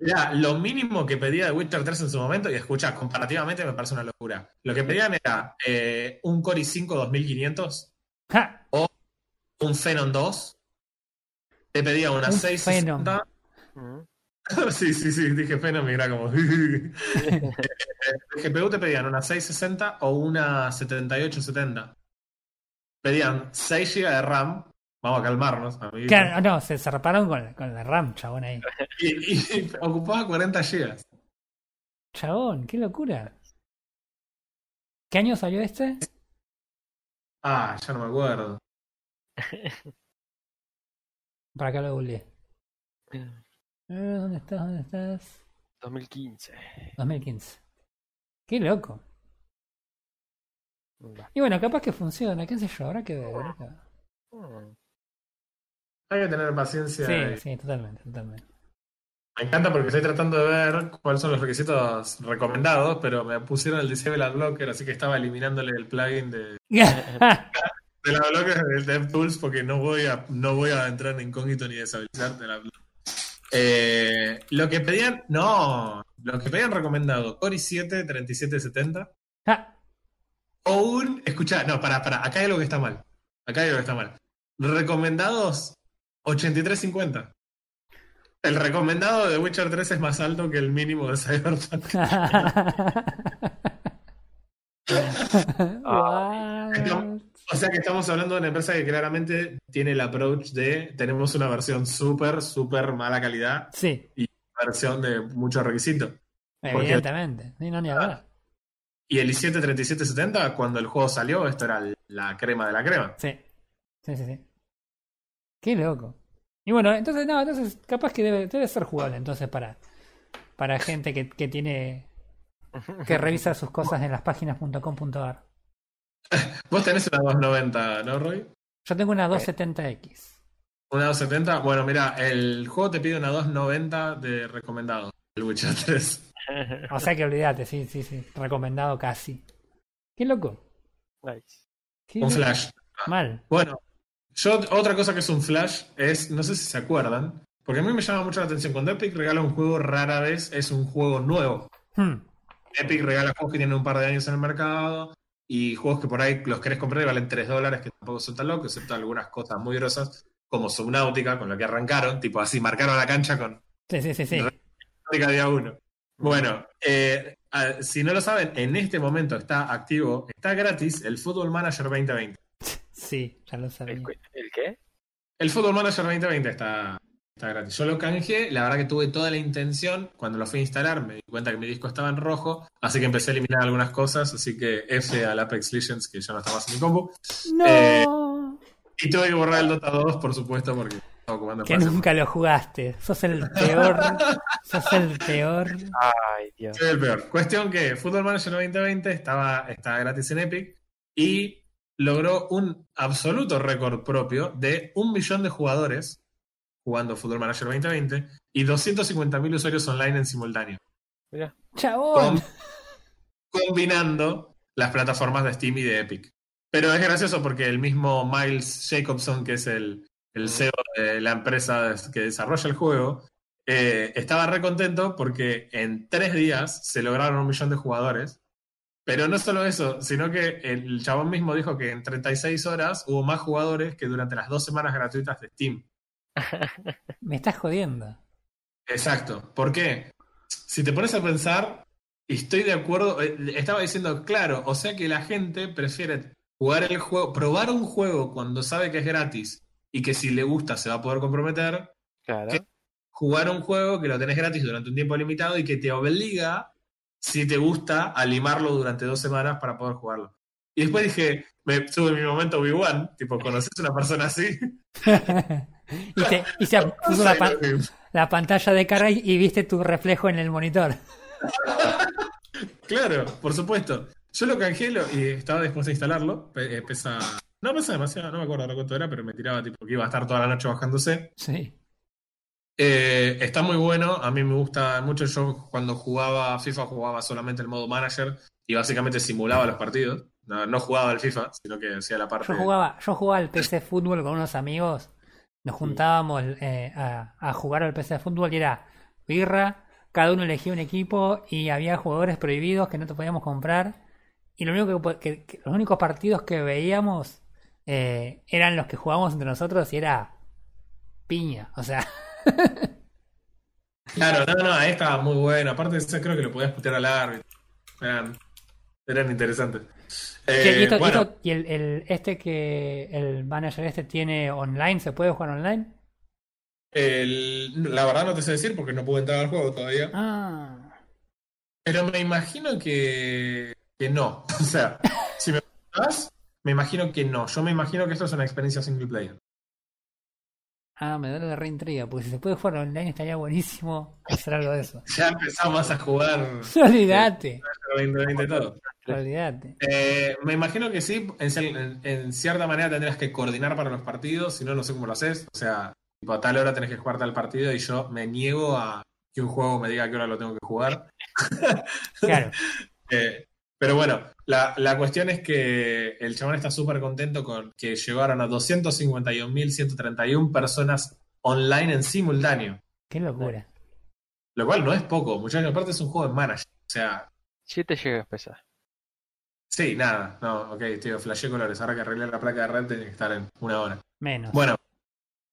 Era lo mínimo que pedía de Witcher 3 en su momento, y escucha, comparativamente me parece una locura. Lo que pedían era eh, un Core i5 2500, ¡Ja! un Phenom 2, te pedía una Un 660. Mm. sí, sí, sí, dije Phenom y era como. el GPU te pedían una 660 o una 7870. Pedían 6 GB de RAM. Vamos a calmarnos, amiguito. Claro, no, se zarparon con, la- con la RAM, chabón ahí. Y, y ocupaba 40 GB. Chabón, qué locura. ¿Qué año salió este? Ah, ya no me acuerdo. Para acá lo googleé. Eh, ¿Dónde estás? ¿Dónde estás? 2015. 2015. Qué loco. Y bueno, capaz que funciona, qué sé yo, habrá que ver. habrá que ver. Mm. Hay que tener paciencia. Sí, y- sí, totalmente, totalmente. Me encanta porque estoy tratando de ver cuáles son los requisitos recomendados, pero me pusieron el Disable Adblocker, así que estaba eliminándole el plugin de, de la blocker del DevTools porque no voy a no voy a entrar en incógnito ni deshabilitar de la eh, lo que pedían, no, lo que pedían recomendado, Core i7 3770 Ah, o un, escucha, no, para, para, acá hay algo que está mal. Acá hay algo que está mal. Recomendados 8350. El recomendado de Witcher 3 es más alto que el mínimo de Cyberpunk. O sea que estamos hablando de una empresa que claramente tiene el approach de tenemos una versión súper, súper mala calidad, Sí, una versión de mucho requisito. Porque- evidentemente. Sí, no, ni hablar. Y el i7 3770, cuando el juego salió, esto era la crema de la crema. Sí. Sí, sí, sí. Qué loco. Y bueno, entonces, no, entonces capaz que debe, debe ser jugable entonces para, para gente que, que tiene que revisa sus cosas en las páginas.com.ar. Vos tenés una 290, ¿no, Roy? Yo tengo una 270X. Una 270. Bueno, mira, el juego te pide una 290 de recomendado. El Witcher 3. O sea que olvídate, sí, sí, sí. Recomendado casi. Qué loco. Nice. Qué Un flash. Mal. Bueno, yo otra cosa que es un flash es, no sé si se acuerdan, porque a mí me llama mucho la atención. Cuando Epic regala un juego, rara vez es un juego nuevo. Hmm. Epic regala juegos que tienen un par de años en el mercado y juegos que por ahí los querés comprar y valen 3 dólares, que tampoco son tan locos, excepto algunas cosas muy grosas, como Subnautica, con lo que arrancaron, tipo así, marcaron la cancha con Sí, sí, sí, sí. Subnautica día 1. Bueno, eh, si no lo saben, en este momento está activo, está gratis el Football Manager 2020. Sí, ya lo sabía. ¿El, el qué? El Football Manager 2020 está, está gratis. Yo lo canjeé, la verdad que tuve toda la intención, cuando lo fui a instalar me di cuenta que mi disco estaba en rojo, así que empecé a eliminar algunas cosas, así que F al Apex Legends, que ya no está más en mi compu. ¡No! Eh, Y tuve que borrar el Dota 2, por supuesto, porque estaba ocupando que nunca lo jugaste. Sos el peor. sos el peor. Ay, Dios. Soy el peor. Cuestión que Football Manager 2020 estaba, está gratis en Epic y logró un absoluto récord propio de un millón de jugadores jugando Football Manager 2020 y 250.000 usuarios online en simultáneo, Mira, Chabón. con- combinando las plataformas de Steam y de Epic. Pero es gracioso porque el mismo Miles Jacobson, que es el, el CEO de la empresa que desarrolla el juego, eh, estaba re contento porque en tres días se lograron un millón de jugadores. Pero no solo eso, sino que el chabón mismo dijo que en 36 horas hubo más jugadores que durante las dos semanas gratuitas de Steam. Me estás jodiendo. Exacto. ¿Por qué? Si te pones a pensar, estoy de acuerdo. eh, Estaba diciendo, claro, o sea que la gente prefiere jugar el juego, probar un juego cuando sabe que es gratis y que si le gusta se va a poder comprometer, claro. ¿Qué? jugar un juego que lo tenés gratis durante un tiempo limitado y que te obliga, si te gusta, a limarlo durante dos semanas para poder jugarlo. Y después dije, me tuve mi momento Obi-Wan, tipo, ¿conoces a una persona así? y, te, y se puso la, pa- la pantalla de cara y, y viste tu reflejo en el monitor. Claro, por supuesto. Yo lo canjeé lo- y estaba dispuesto a instalarlo. Pe- eh, pesa. No pesa demasiado, no me acuerdo cuánto era, pero me tiraba tipo que iba a estar toda la noche bajándose. Sí. Eh, está muy bueno, a mí me gusta mucho. Yo cuando jugaba FIFA jugaba solamente el modo manager y básicamente simulaba los partidos. No, no jugaba el FIFA, sino que hacía la parte. Yo jugaba, yo jugaba al PC fútbol con unos amigos. Nos juntábamos eh, a, a jugar al PC fútbol y era birra, cada uno elegía un equipo y había jugadores prohibidos que no te podíamos comprar. Y lo único que, que- que- los únicos partidos que veíamos eh, eran los que jugábamos entre nosotros y era piña. O sea, Claro, no, no, ahí estaba muy bueno. Aparte, de eso, creo que lo podías putear al árbitro. Eran, eran interesantes. Eh, y, esto- y bueno, esto- y el, el- este que el manager este tiene online, ¿se puede jugar online? el- la verdad no te sé decir porque no pude entrar al juego todavía. Ah, Pero me imagino que, que no. O sea, si me preguntás, me imagino que no. Yo me imagino que esto es una experiencia single player. Ah, me da la reintriga, porque si se puede jugar online estaría buenísimo hacer algo de eso. Ya empezamos a jugar Olvídate, 2020 todo. olvídate. Eh, me imagino que sí, en cierta manera tendrás que coordinar para los partidos, si no, no sé cómo lo haces. O sea, tipo, a tal hora tenés que jugar tal partido y yo me niego a que un juego me diga a qué hora lo tengo que jugar. Claro, Eh, pero bueno, la, la cuestión es que el chabón está súper contento con que llegaron a 251.131 personas online en simultáneo. qué locura. Lo cual no es poco, muchachos. Aparte es un juego de manager. O sea, 7 GB pesa. sí, nada. No, ok, tío, flashé colores. Ahora que arreglé la placa de red tiene que estar en una hora. Menos. Bueno,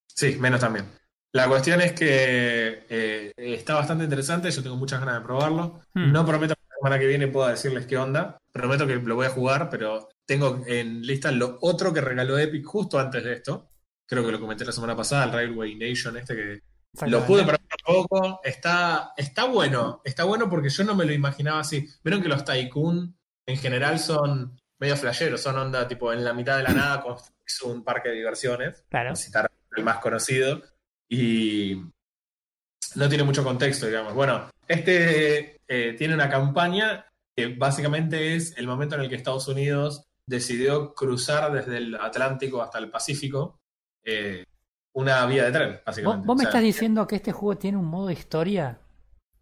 sí, menos también. La cuestión es que eh, está bastante interesante. Yo tengo muchas ganas de probarlo. Hmm. No prometo semana que viene pueda decirles qué onda. Prometo que lo voy a jugar, pero tengo en lista lo otro que regaló Epic justo antes de esto. Creo que lo comenté la semana pasada, el Railway Nation este que lo pude probar un poco. Está, está bueno. Está bueno porque yo no me lo imaginaba así. Vieron que los Tycoon en general son medio flasheros. Son onda tipo en la mitad de la nada construís un parque de diversiones Claro. citar el más conocido, y no tiene mucho contexto, digamos. Bueno, este eh, tiene una campaña que básicamente es el momento en el que Estados Unidos decidió cruzar desde el Atlántico hasta el Pacífico eh, una vía de tren, ¿Vos, básicamente. vos me O sea, estás diciendo que este juego tiene un modo historia?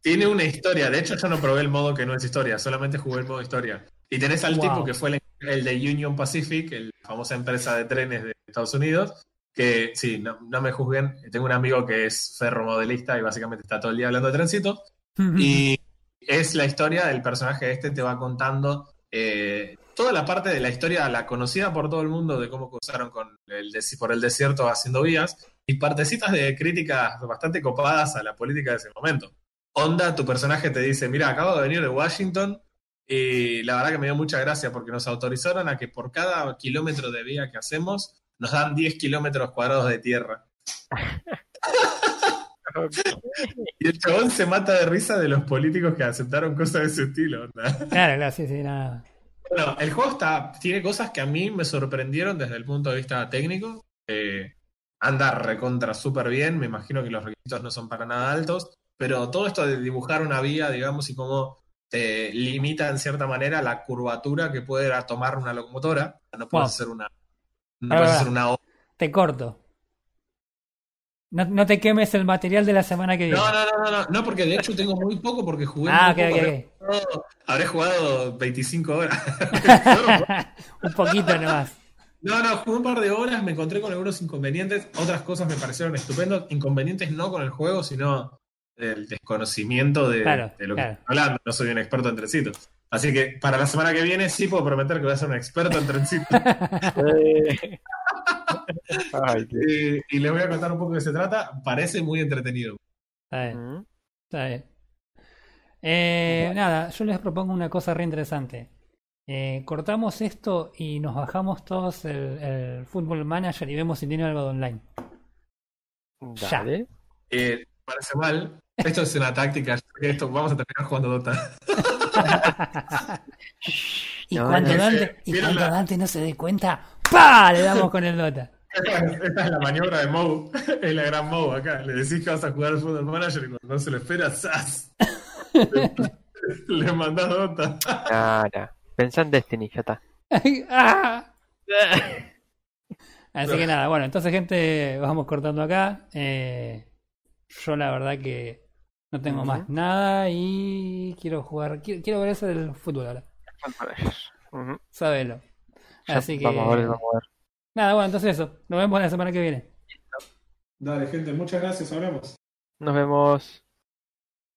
Tiene una historia. De hecho, yo no probé el modo que no es historia, solamente jugué el modo historia. Y tenés al Wow. tipo que fue el, el de Union Pacific, el- la famosa empresa de trenes de Estados Unidos, que sí, no, no me juzguen. Tengo un amigo que es ferromodelista y básicamente está todo el día hablando de trencitos. Y es la historia del personaje este, te va contando eh, toda la parte de la historia, la conocida por todo el mundo de cómo cruzaron con el por el desierto haciendo vías, y partecitas de críticas bastante copadas a la política de ese momento. Onda, tu personaje te dice, mira, acabo de venir de Washington y la verdad que me dio mucha gracia porque nos autorizaron a que por cada kilómetro de vía que hacemos nos dan 10 kilómetros cuadrados de tierra. Y el chabón se mata de risa de los políticos que aceptaron cosas de ese estilo. onda. Claro, claro, sí, sí, nada. Bueno, el juego está, tiene cosas que a mí me sorprendieron desde el punto de vista técnico. Eh, anda recontra súper bien, me imagino que los requisitos no son para nada altos, pero todo esto de dibujar una vía, digamos, y cómo te limita en cierta manera la curvatura que puede tomar una locomotora. No puedes Wow. hacer una, no puedes hacer una. Te corto. No, no te quemes el material de la semana que viene. No, no, no, no, no, no, porque de hecho tengo muy poco porque jugué ah, ok, poco. ok, Habré, jugado, habré jugado 25 horas. Un poquito nomás. No, no, jugué un par de horas, me encontré con algunos inconvenientes, otras cosas me parecieron estupendos, inconvenientes no con el juego, sino el desconocimiento de, Claro, de lo que claro. estoy hablando. No soy un experto en trencitos. Así que para la semana que viene sí puedo prometer que voy a ser un experto en trencitos. Ay, Dios. Eh, y les voy a contar un poco de qué se trata. Parece muy entretenido. Está bien, Mm. está bien. Eh, nada, yo les propongo una cosa re interesante. Eh, cortamos esto y nos bajamos todos el, el Football Manager y vemos si tiene algo de online. Ya. Dale. Eh, parece mal. Esto es una táctica. Esto, vamos a terminar jugando Dota. y No, cuando no, Dante, y Mira cuando la- Dante no se dé cuenta, ¡pa! Le damos con el Dota. Esta es la maniobra de Moe. Es la gran Moe acá. Le decís que vas a jugar al Football Manager y cuando no se lo espera, ¡zas! Le mandás Dota. Nada. Pensá en Destiny, ya está. ¡Ah! Así que nada, bueno, entonces gente, vamos cortando acá. Eh, yo la verdad que no tengo más nada y quiero jugar, quiero, quiero ver ese del fútbol ahora, Ujú. sabelo. Ya, Así que Vamos a ver, vamos a ver. nada, bueno, entonces eso, nos vemos la semana que viene. Dale, gente, muchas gracias. Hablamos. Nos vemos.